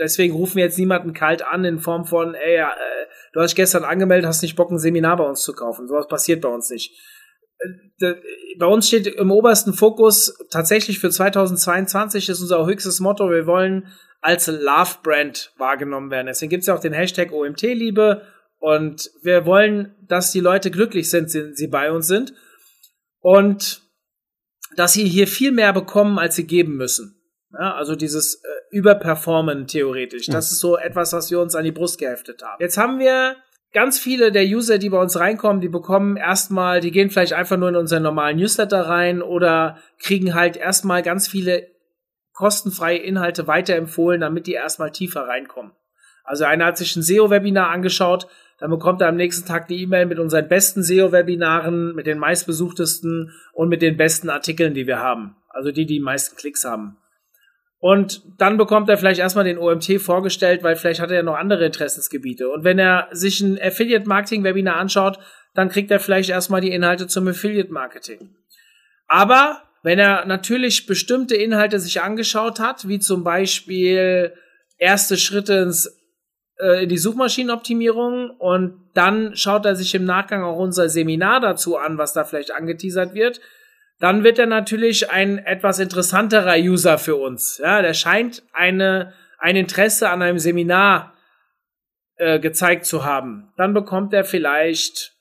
Deswegen rufen wir jetzt niemanden kalt an in Form von, ey, äh, du hast dich gestern angemeldet, hast nicht Bock, ein Seminar bei uns zu kaufen. Sowas passiert bei uns nicht. Äh, bei uns steht im obersten Fokus tatsächlich für 2022 ist unser höchstes Motto, wir wollen als Love-Brand wahrgenommen werden. Deswegen gibt es ja auch den Hashtag OMT-Liebe und wir wollen, dass die Leute glücklich sind, wenn sie bei uns sind und dass sie hier viel mehr bekommen, als sie geben müssen. Ja, also dieses äh, Überperformen theoretisch. Das ist so etwas, was wir uns an die Brust geheftet haben. Jetzt haben wir ganz viele der User, die bei uns reinkommen, die bekommen erstmal, die gehen vielleicht einfach nur in unseren normalen Newsletter rein oder kriegen halt erstmal ganz viele kostenfreie Inhalte weiterempfohlen, damit die erstmal tiefer reinkommen. Also einer hat sich ein SEO-Webinar angeschaut, dann bekommt er am nächsten Tag die E-Mail mit unseren besten SEO-Webinaren, mit den meistbesuchtesten und mit den besten Artikeln, die wir haben. Also die, die die meisten Klicks haben. Und dann bekommt er vielleicht erstmal den OMT vorgestellt, weil vielleicht hat er ja noch andere Interessensgebiete. Und wenn er sich ein Affiliate Marketing Webinar anschaut, dann kriegt er vielleicht erstmal die Inhalte zum Affiliate Marketing. Aber wenn er natürlich bestimmte Inhalte sich angeschaut hat, wie zum Beispiel erste Schritte ins, äh, in die Suchmaschinenoptimierung und dann schaut er sich im Nachgang auch unser Seminar dazu an, was da vielleicht angeteasert wird, dann wird er natürlich ein etwas interessanterer User für uns. Ja, der scheint eine, ein Interesse an einem Seminar äh, gezeigt zu haben. Dann bekommt er vielleicht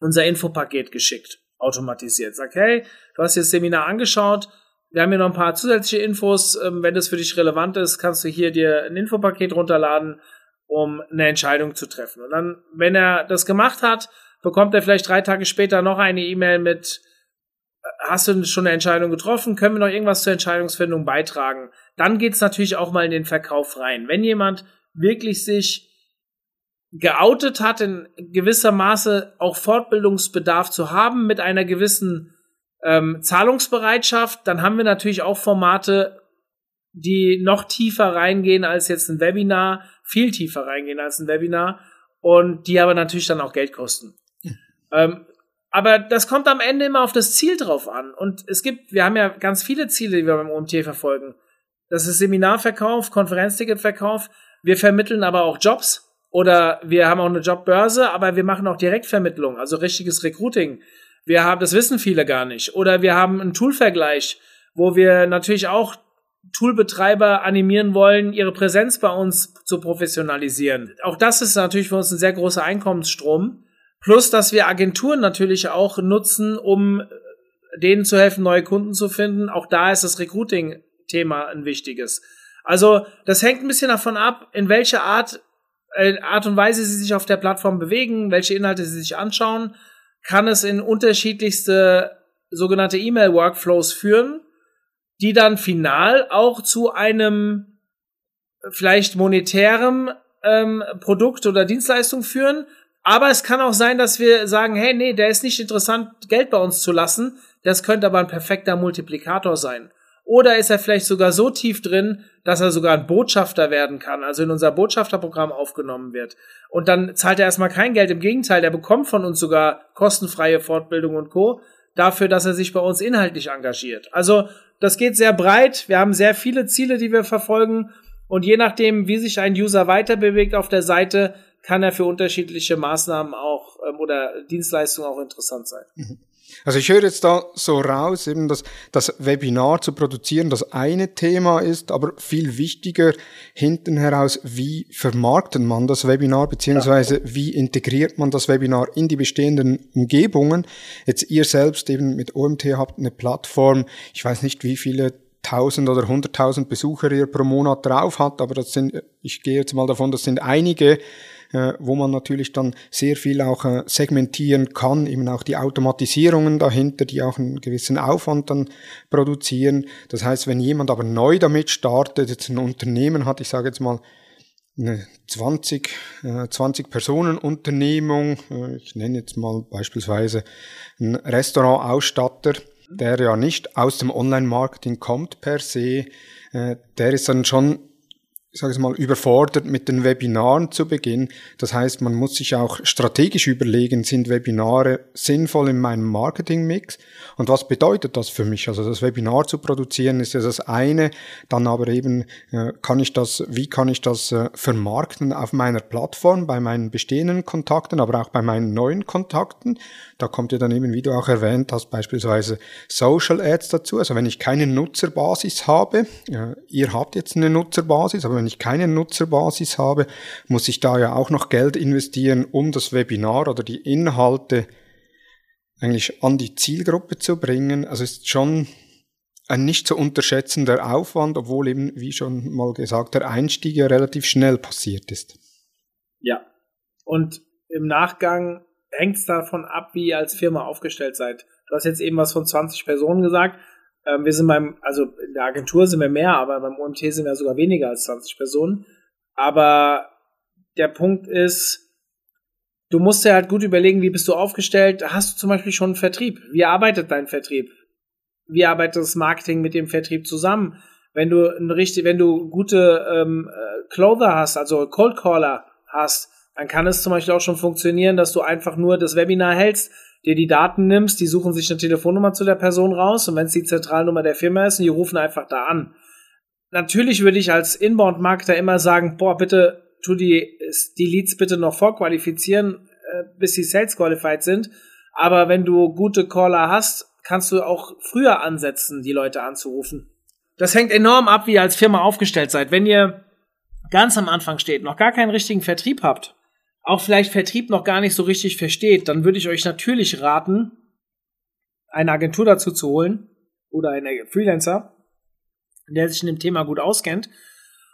unser Infopaket geschickt, automatisiert. Sagt, hey, du hast dir das Seminar angeschaut, wir haben hier noch ein paar zusätzliche Infos. Ähm, wenn das für dich relevant ist, kannst du hier dir ein Infopaket runterladen, um eine Entscheidung zu treffen. Und dann, wenn er das gemacht hat, bekommt er vielleicht drei Tage später noch eine E-Mail mit hast du schon eine Entscheidung getroffen? Können wir noch irgendwas zur Entscheidungsfindung beitragen? Dann geht's natürlich auch mal in den Verkauf rein. Wenn jemand wirklich sich geoutet hat, in gewisser Maße auch Fortbildungsbedarf zu haben mit einer gewissen ähm, Zahlungsbereitschaft, dann haben wir natürlich auch Formate, die noch tiefer reingehen als jetzt ein Webinar, viel tiefer reingehen als ein Webinar und die aber natürlich dann auch Geld kosten. Ähm, aber das kommt am Ende immer auf das Ziel drauf an. Und es gibt, wir haben ja ganz viele Ziele, die wir beim OMT verfolgen. Das ist Seminarverkauf, Konferenzticketverkauf. Wir vermitteln aber auch Jobs oder wir haben auch eine Jobbörse, aber wir machen auch Direktvermittlung, also richtiges Recruiting. Wir haben, das wissen viele gar nicht. Oder wir haben einen Toolvergleich, wo wir natürlich auch Toolbetreiber animieren wollen, ihre Präsenz bei uns zu professionalisieren. Auch das ist natürlich für uns ein sehr großer Einkommensstrom. Plus, dass wir Agenturen natürlich auch nutzen, um denen zu helfen, neue Kunden zu finden. Auch da ist das Recruiting-Thema ein wichtiges. Also, das hängt ein bisschen davon ab, in welcher Art, äh, Art und Weise sie sich auf der Plattform bewegen, welche Inhalte sie sich anschauen. Kann es in unterschiedlichste sogenannte E-Mail-Workflows führen, die dann final auch zu einem vielleicht monetärem ähm, Produkt oder Dienstleistung führen, aber es kann auch sein, dass wir sagen, hey, nee, der ist nicht interessant, Geld bei uns zu lassen. Das könnte aber ein perfekter Multiplikator sein. Oder ist er vielleicht sogar so tief drin, dass er sogar ein Botschafter werden kann, also in unser Botschafterprogramm aufgenommen wird. Und dann zahlt er erstmal kein Geld. Im Gegenteil, der bekommt von uns sogar kostenfreie Fortbildung und Co. dafür, dass er sich bei uns inhaltlich engagiert. Also das geht sehr breit. Wir haben sehr viele Ziele, die wir verfolgen. Und je nachdem, wie sich ein User weiter bewegt auf der Seite, kann er für unterschiedliche Maßnahmen auch ähm, oder Dienstleistungen auch interessant sein. Also ich höre jetzt da so raus, eben, dass das Webinar zu produzieren das eine Thema ist, aber viel wichtiger hinten heraus, wie vermarktet man das Webinar, beziehungsweise wie integriert man das Webinar in die bestehenden Umgebungen. Jetzt ihr selbst eben mit OMT habt eine Plattform, ich weiß nicht, wie viele 1000 oder 100.000 Besucher ihr pro Monat drauf hat, aber das sind, ich gehe jetzt mal davon, das sind einige äh, wo man natürlich dann sehr viel auch äh, segmentieren kann, eben auch die Automatisierungen dahinter, die auch einen gewissen Aufwand dann produzieren. Das heißt, wenn jemand aber neu damit startet, jetzt ein Unternehmen hat, ich sage jetzt mal eine 20, äh, 20 Personen Unternehmung, äh, ich nenne jetzt mal beispielsweise einen Restaurantausstatter, der ja nicht aus dem Online-Marketing kommt per se, äh, der ist dann schon sage es mal, überfordert mit den Webinaren zu Beginn. Das heißt, man muss sich auch strategisch überlegen, sind Webinare sinnvoll in meinem Marketingmix? Und was bedeutet das für mich? Also das Webinar zu produzieren ist ja das eine, dann aber eben äh, kann ich das, wie kann ich das äh, vermarkten auf meiner Plattform, bei meinen bestehenden Kontakten, aber auch bei meinen neuen Kontakten. Da kommt ja dann eben, wie du auch erwähnt hast, beispielsweise Social Ads dazu. Also wenn ich keine Nutzerbasis habe, ihr habt jetzt eine Nutzerbasis, aber wenn ich keine Nutzerbasis habe, muss ich da ja auch noch Geld investieren, um das Webinar oder die Inhalte eigentlich an die Zielgruppe zu bringen. Also ist schon ein nicht zu unterschätzender Aufwand, obwohl eben, wie schon mal gesagt, der Einstieg ja relativ schnell passiert ist. Ja. Und im Nachgang hängt es davon ab, wie ihr als Firma aufgestellt seid. Du hast jetzt eben was von 20 Personen gesagt. Ähm, wir sind beim, also in der Agentur sind wir mehr, aber beim OMT sind wir sogar weniger als 20 Personen. Aber der Punkt ist, du musst dir halt gut überlegen, wie bist du aufgestellt. Hast du zum Beispiel schon einen Vertrieb? Wie arbeitet dein Vertrieb? Wie arbeitet das Marketing mit dem Vertrieb zusammen? Wenn du ein richtig, wenn du gute ähm, äh, Clother hast, also Cold Caller hast, dann kann es zum Beispiel auch schon funktionieren, dass du einfach nur das Webinar hältst, dir die Daten nimmst, die suchen sich eine Telefonnummer zu der Person raus und wenn es die Zentralnummer der Firma ist, und die rufen einfach da an. Natürlich würde ich als Inbound-Marketer immer sagen, boah, bitte tu die, die Leads bitte noch vorqualifizieren, äh, bis sie sales qualified sind. Aber wenn du gute Caller hast, kannst du auch früher ansetzen, die Leute anzurufen. Das hängt enorm ab, wie ihr als Firma aufgestellt seid. Wenn ihr ganz am Anfang steht, noch gar keinen richtigen Vertrieb habt, auch vielleicht Vertrieb noch gar nicht so richtig versteht, dann würde ich euch natürlich raten, eine Agentur dazu zu holen oder einen Freelancer, der sich in dem Thema gut auskennt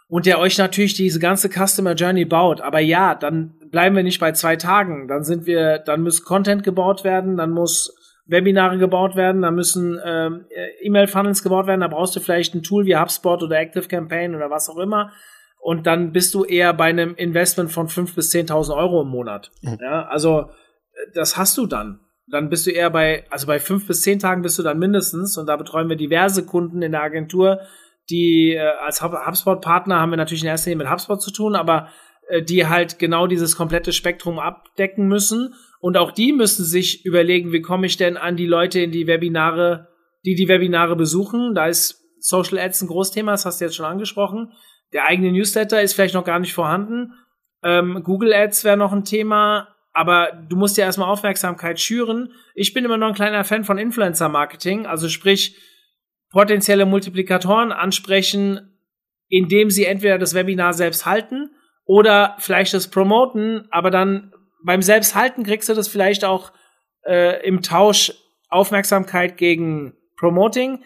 und der euch natürlich diese ganze Customer Journey baut. Aber ja, dann bleiben wir nicht bei zwei Tagen. Dann sind wir, dann muss Content gebaut werden, dann muss Webinare gebaut werden, dann müssen ähm, E-Mail-Funnels gebaut werden. Da brauchst du vielleicht ein Tool wie HubSpot oder Active Campaign oder was auch immer und dann bist du eher bei einem Investment von 5.000 bis 10.000 Euro im Monat. Mhm. Ja, also das hast du dann. Dann bist du eher bei, also bei fünf bis zehn Tagen bist du dann mindestens und da betreuen wir diverse Kunden in der Agentur, die äh, als HubSpot-Partner haben wir natürlich in erster Linie mit HubSpot zu tun, aber äh, die halt genau dieses komplette Spektrum abdecken müssen und auch die müssen sich überlegen, wie komme ich denn an die Leute in die Webinare, die die Webinare besuchen. Da ist Social Ads ein Großthema, das hast du jetzt schon angesprochen. Der eigene Newsletter ist vielleicht noch gar nicht vorhanden. Ähm, Google Ads wäre noch ein Thema, aber du musst ja erstmal Aufmerksamkeit schüren. Ich bin immer noch ein kleiner Fan von Influencer Marketing, also sprich potenzielle Multiplikatoren ansprechen, indem sie entweder das Webinar selbst halten oder vielleicht das promoten, aber dann beim Selbsthalten kriegst du das vielleicht auch äh, im Tausch Aufmerksamkeit gegen Promoting.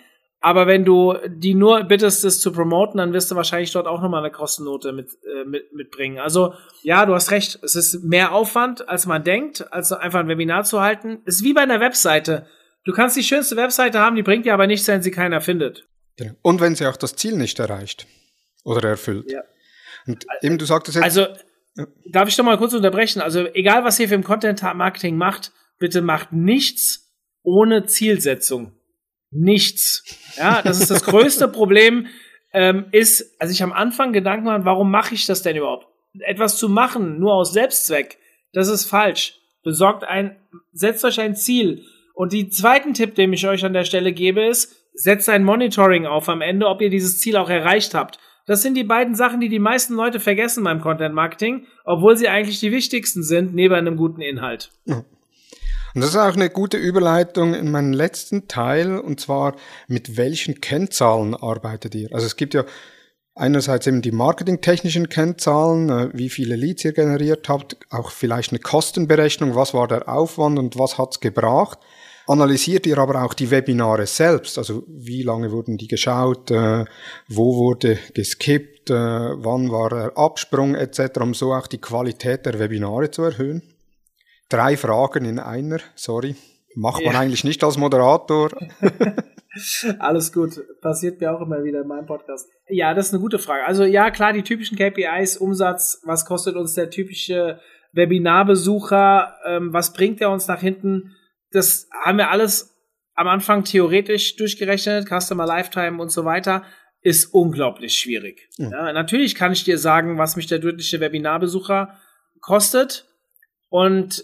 Aber wenn du die nur bittest, das zu promoten, dann wirst du wahrscheinlich dort auch nochmal eine Kostennote mit, äh, mit, mitbringen. Also ja, du hast recht, es ist mehr Aufwand, als man denkt, als einfach ein Webinar zu halten. Es ist wie bei einer Webseite. Du kannst die schönste Webseite haben, die bringt dir aber nichts, wenn sie keiner findet. Und wenn sie auch das Ziel nicht erreicht oder erfüllt. Ja. Und eben du sagtest jetzt. Also, darf ich doch mal kurz unterbrechen? Also, egal was ihr für im Content Marketing macht, bitte macht nichts ohne Zielsetzung nichts. Ja, das ist das größte Problem, ähm, ist, als ich am Anfang Gedanken hatte, warum mache ich das denn überhaupt? Etwas zu machen, nur aus Selbstzweck, das ist falsch. Besorgt ein, setzt euch ein Ziel. Und die zweiten Tipp, den ich euch an der Stelle gebe, ist, setzt ein Monitoring auf am Ende, ob ihr dieses Ziel auch erreicht habt. Das sind die beiden Sachen, die die meisten Leute vergessen beim Content Marketing, obwohl sie eigentlich die wichtigsten sind, neben einem guten Inhalt. Ja. Und das ist auch eine gute Überleitung in meinen letzten Teil, und zwar mit welchen Kennzahlen arbeitet ihr? Also es gibt ja einerseits eben die marketingtechnischen Kennzahlen, äh, wie viele Leads ihr generiert habt, auch vielleicht eine Kostenberechnung, was war der Aufwand und was hat's gebracht. Analysiert ihr aber auch die Webinare selbst, also wie lange wurden die geschaut, äh, wo wurde geskippt, äh, wann war der Absprung etc., um so auch die Qualität der Webinare zu erhöhen? Drei Fragen in einer, sorry. Macht man ja. eigentlich nicht als Moderator. Alles gut. Passiert mir auch immer wieder in meinem Podcast. Ja, das ist eine gute Frage. Also ja, klar, die typischen KPIs, Umsatz, was kostet uns der typische Webinarbesucher, ähm, was bringt er uns nach hinten? Das haben wir alles am Anfang theoretisch durchgerechnet, Customer Lifetime und so weiter, ist unglaublich schwierig. Ja. Ja, natürlich kann ich dir sagen, was mich der durchschnittliche Webinarbesucher kostet. Und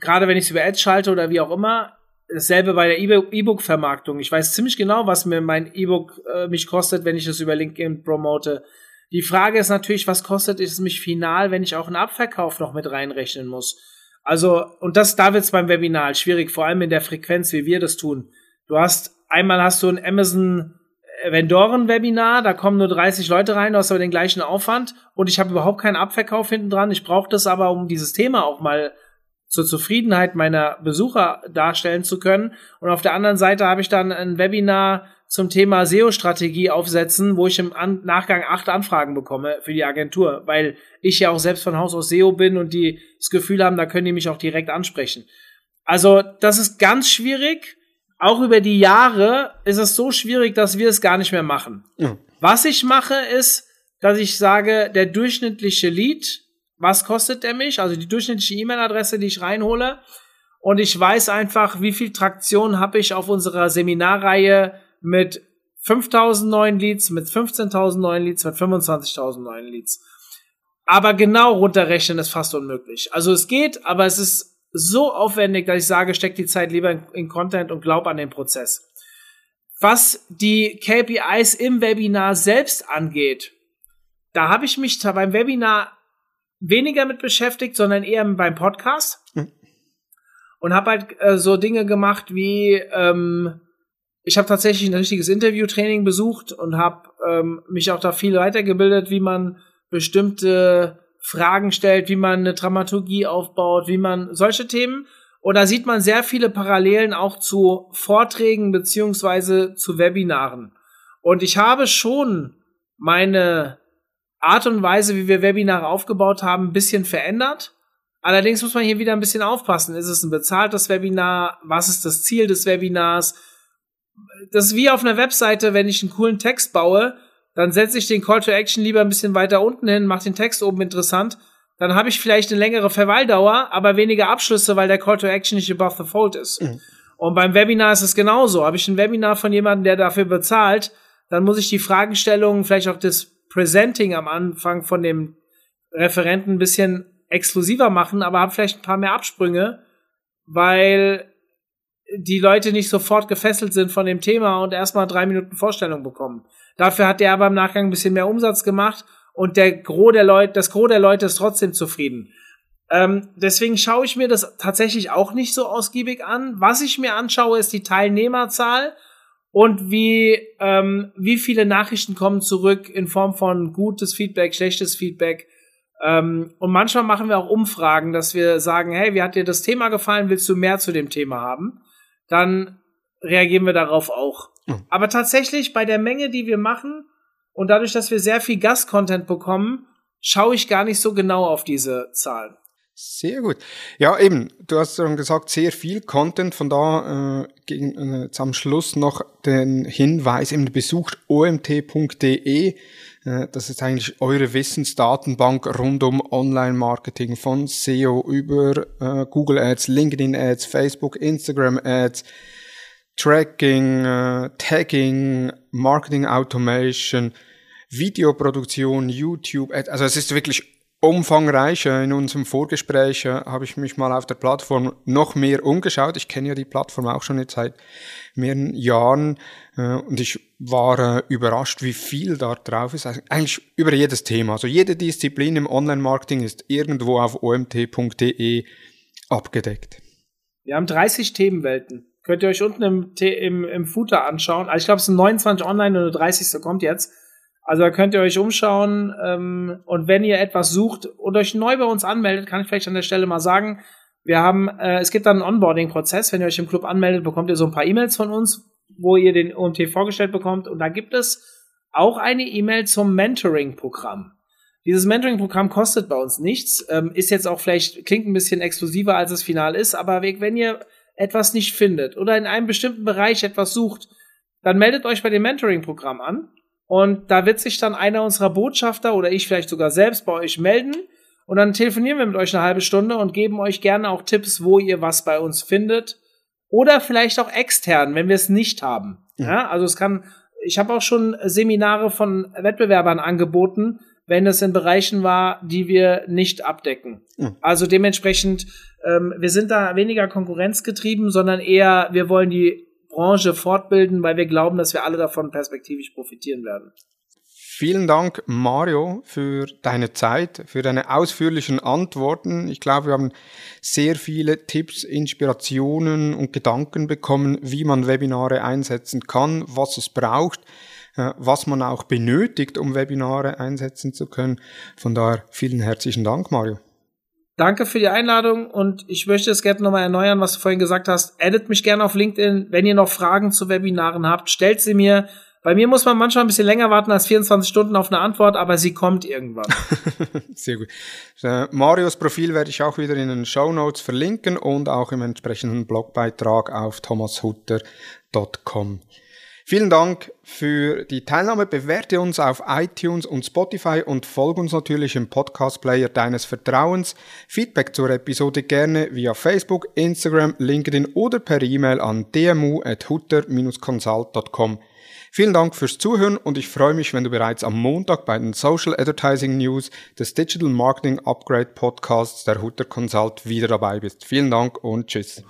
gerade wenn ich es über Ads schalte oder wie auch immer, dasselbe bei der E-Book-Vermarktung. Ich weiß ziemlich genau, was mir mein E-Book äh, mich kostet, wenn ich es über LinkedIn promote. Die Frage ist natürlich, was kostet es mich final, wenn ich auch einen Abverkauf noch mit reinrechnen muss? Also, und das, da wird es beim Webinar schwierig, vor allem in der Frequenz, wie wir das tun. Du hast, einmal hast du ein Amazon Vendoren-Webinar, da kommen nur 30 Leute rein, du hast aber den gleichen Aufwand und ich habe überhaupt keinen Abverkauf hinten dran. Ich brauche das aber, um dieses Thema auch mal zur Zufriedenheit meiner Besucher darstellen zu können. Und auf der anderen Seite habe ich dann ein Webinar zum Thema SEO-Strategie aufsetzen, wo ich im An Nachgang acht Anfragen bekomme für die Agentur, weil ich ja auch selbst von Haus aus SEO bin und die das Gefühl haben, da können die mich auch direkt ansprechen. Also das ist ganz schwierig. Auch über die Jahre ist es so schwierig, dass wir es gar nicht mehr machen. Ja. Was ich mache, ist, dass ich sage, der durchschnittliche Lead was kostet der mich, also die durchschnittliche E-Mail-Adresse, die ich reinhole. Und ich weiß einfach, wie viel Traktion habe ich auf unserer Seminarreihe mit 5000 neuen Leads, mit 15.000 neuen Leads, mit 25.000 neuen Leads. Aber genau runterrechnen ist fast unmöglich. Also es geht, aber es ist so aufwendig, dass ich sage, steck die Zeit lieber in, in Content und glaub an den Prozess. Was die KPIs im Webinar selbst angeht, da habe ich mich beim Webinar weniger mit beschäftigt, sondern eher beim Podcast. Mhm. Und habe halt äh, so Dinge gemacht wie, ähm, ich habe tatsächlich ein richtiges Interviewtraining besucht und habe ähm, mich auch da viel weitergebildet, wie man bestimmte Fragen stellt, wie man eine Dramaturgie aufbaut, wie man solche Themen. Und da sieht man sehr viele Parallelen auch zu Vorträgen beziehungsweise zu Webinaren. Und ich habe schon meine Art und Weise, wie wir Webinare aufgebaut haben, ein bisschen verändert. Allerdings muss man hier wieder ein bisschen aufpassen. Ist es ein bezahltes Webinar? Was ist das Ziel des Webinars? Das ist wie auf einer Webseite, wenn ich einen coolen Text baue, dann setze ich den Call to Action lieber ein bisschen weiter unten hin, mache den Text oben interessant. Dann habe ich vielleicht eine längere Verweildauer, aber weniger Abschlüsse, weil der Call to Action nicht above the fold ist. Mhm. Und beim Webinar ist es genauso. Habe ich ein Webinar von jemandem, der dafür bezahlt, dann muss ich die Fragestellungen, vielleicht auch das Presenting am Anfang von dem Referenten ein bisschen exklusiver machen, aber habe vielleicht ein paar mehr Absprünge, weil die Leute nicht sofort gefesselt sind von dem Thema und erstmal drei Minuten Vorstellung bekommen. Dafür hat der aber im Nachgang ein bisschen mehr Umsatz gemacht und der Gros der Leute, das Gros der Leute ist trotzdem zufrieden. Ähm, deswegen schaue ich mir das tatsächlich auch nicht so ausgiebig an. Was ich mir anschaue, ist die Teilnehmerzahl und wie, ähm, wie viele Nachrichten kommen zurück in Form von gutes Feedback, schlechtes Feedback. Ähm, und manchmal machen wir auch Umfragen, dass wir sagen, hey, wie hat dir das Thema gefallen? Willst du mehr zu dem Thema haben? Dann reagieren wir darauf auch. Mhm. Aber tatsächlich bei der Menge, die wir machen und dadurch, dass wir sehr viel Gastcontent bekommen, schaue ich gar nicht so genau auf diese Zahlen. Sehr gut. Ja, eben, du hast schon gesagt, sehr viel Content, von da äh, gegen, äh, zum Schluss noch den Hinweis, eben besucht omt.de. Äh, das ist eigentlich eure Wissensdatenbank rund um Online-Marketing von SEO über äh, Google Ads, LinkedIn Ads, Facebook, Instagram Ads, Tracking, äh, Tagging, Marketing Automation, Videoproduktion, YouTube, Ads. also es ist wirklich umfangreich. In unserem Vorgespräch äh, habe ich mich mal auf der Plattform noch mehr umgeschaut. Ich kenne ja die Plattform auch schon jetzt seit mehreren Jahren äh, und ich war äh, überrascht, wie viel da drauf ist. Eigentlich über jedes Thema. Also jede Disziplin im Online-Marketing ist irgendwo auf omt.de abgedeckt. Wir haben 30 Themenwelten. Könnt ihr euch unten im, im, im Footer anschauen. Also ich glaube, es sind 29 online und der 30. kommt jetzt. Also da könnt ihr euch umschauen ähm, und wenn ihr etwas sucht und euch neu bei uns anmeldet, kann ich vielleicht an der Stelle mal sagen, wir haben, äh, es gibt dann einen Onboarding-Prozess. Wenn ihr euch im Club anmeldet, bekommt ihr so ein paar E-Mails von uns, wo ihr den OMT vorgestellt bekommt und da gibt es auch eine E-Mail zum Mentoring-Programm. Dieses Mentoring-Programm kostet bei uns nichts, ähm, ist jetzt auch vielleicht, klingt ein bisschen exklusiver, als es final ist, aber wenn ihr etwas nicht findet oder in einem bestimmten Bereich etwas sucht, dann meldet euch bei dem Mentoring-Programm an. Und da wird sich dann einer unserer Botschafter oder ich vielleicht sogar selbst bei euch melden. Und dann telefonieren wir mit euch eine halbe Stunde und geben euch gerne auch Tipps, wo ihr was bei uns findet. Oder vielleicht auch extern, wenn wir es nicht haben. Ja, also es kann, ich habe auch schon Seminare von Wettbewerbern angeboten, wenn es in Bereichen war, die wir nicht abdecken. Mhm. Also dementsprechend, ähm, wir sind da weniger konkurrenzgetrieben, sondern eher, wir wollen die Branche fortbilden, weil wir glauben, dass wir alle davon perspektivisch profitieren werden. Vielen Dank, Mario, für deine Zeit, für deine ausführlichen Antworten. Ich glaube, wir haben sehr viele Tipps, Inspirationen und Gedanken bekommen, wie man Webinare einsetzen kann, was es braucht, äh, was man auch benötigt, um Webinare einsetzen zu können. Von daher vielen herzlichen Dank, Mario. Danke für die Einladung und ich möchte es gerne nochmal erneuern, was du vorhin gesagt hast. Addet mich gerne auf LinkedIn. Wenn ihr noch Fragen zu Webinaren habt, stellt sie mir. Bei mir muss man manchmal ein bisschen länger warten als 24 Stunden auf eine Antwort, aber sie kommt irgendwann. Sehr gut. Äh, Marios Profil werde ich auch wieder in den Show Notes verlinken und auch im entsprechenden Blogbeitrag auf thomashutter.com. Vielen Dank für die Teilnahme. Bewerte uns auf iTunes und Spotify und folge uns natürlich im Podcast-Player deines Vertrauens. Feedback zur Episode gerne via Facebook, Instagram, LinkedIn oder per E-Mail an dmu.hutter-consult.com. Vielen Dank fürs Zuhören und ich freue mich, wenn du bereits am Montag bei den Social Advertising News des Digital Marketing Upgrade Podcasts der Hutter Consult wieder dabei bist. Vielen Dank und tschüss.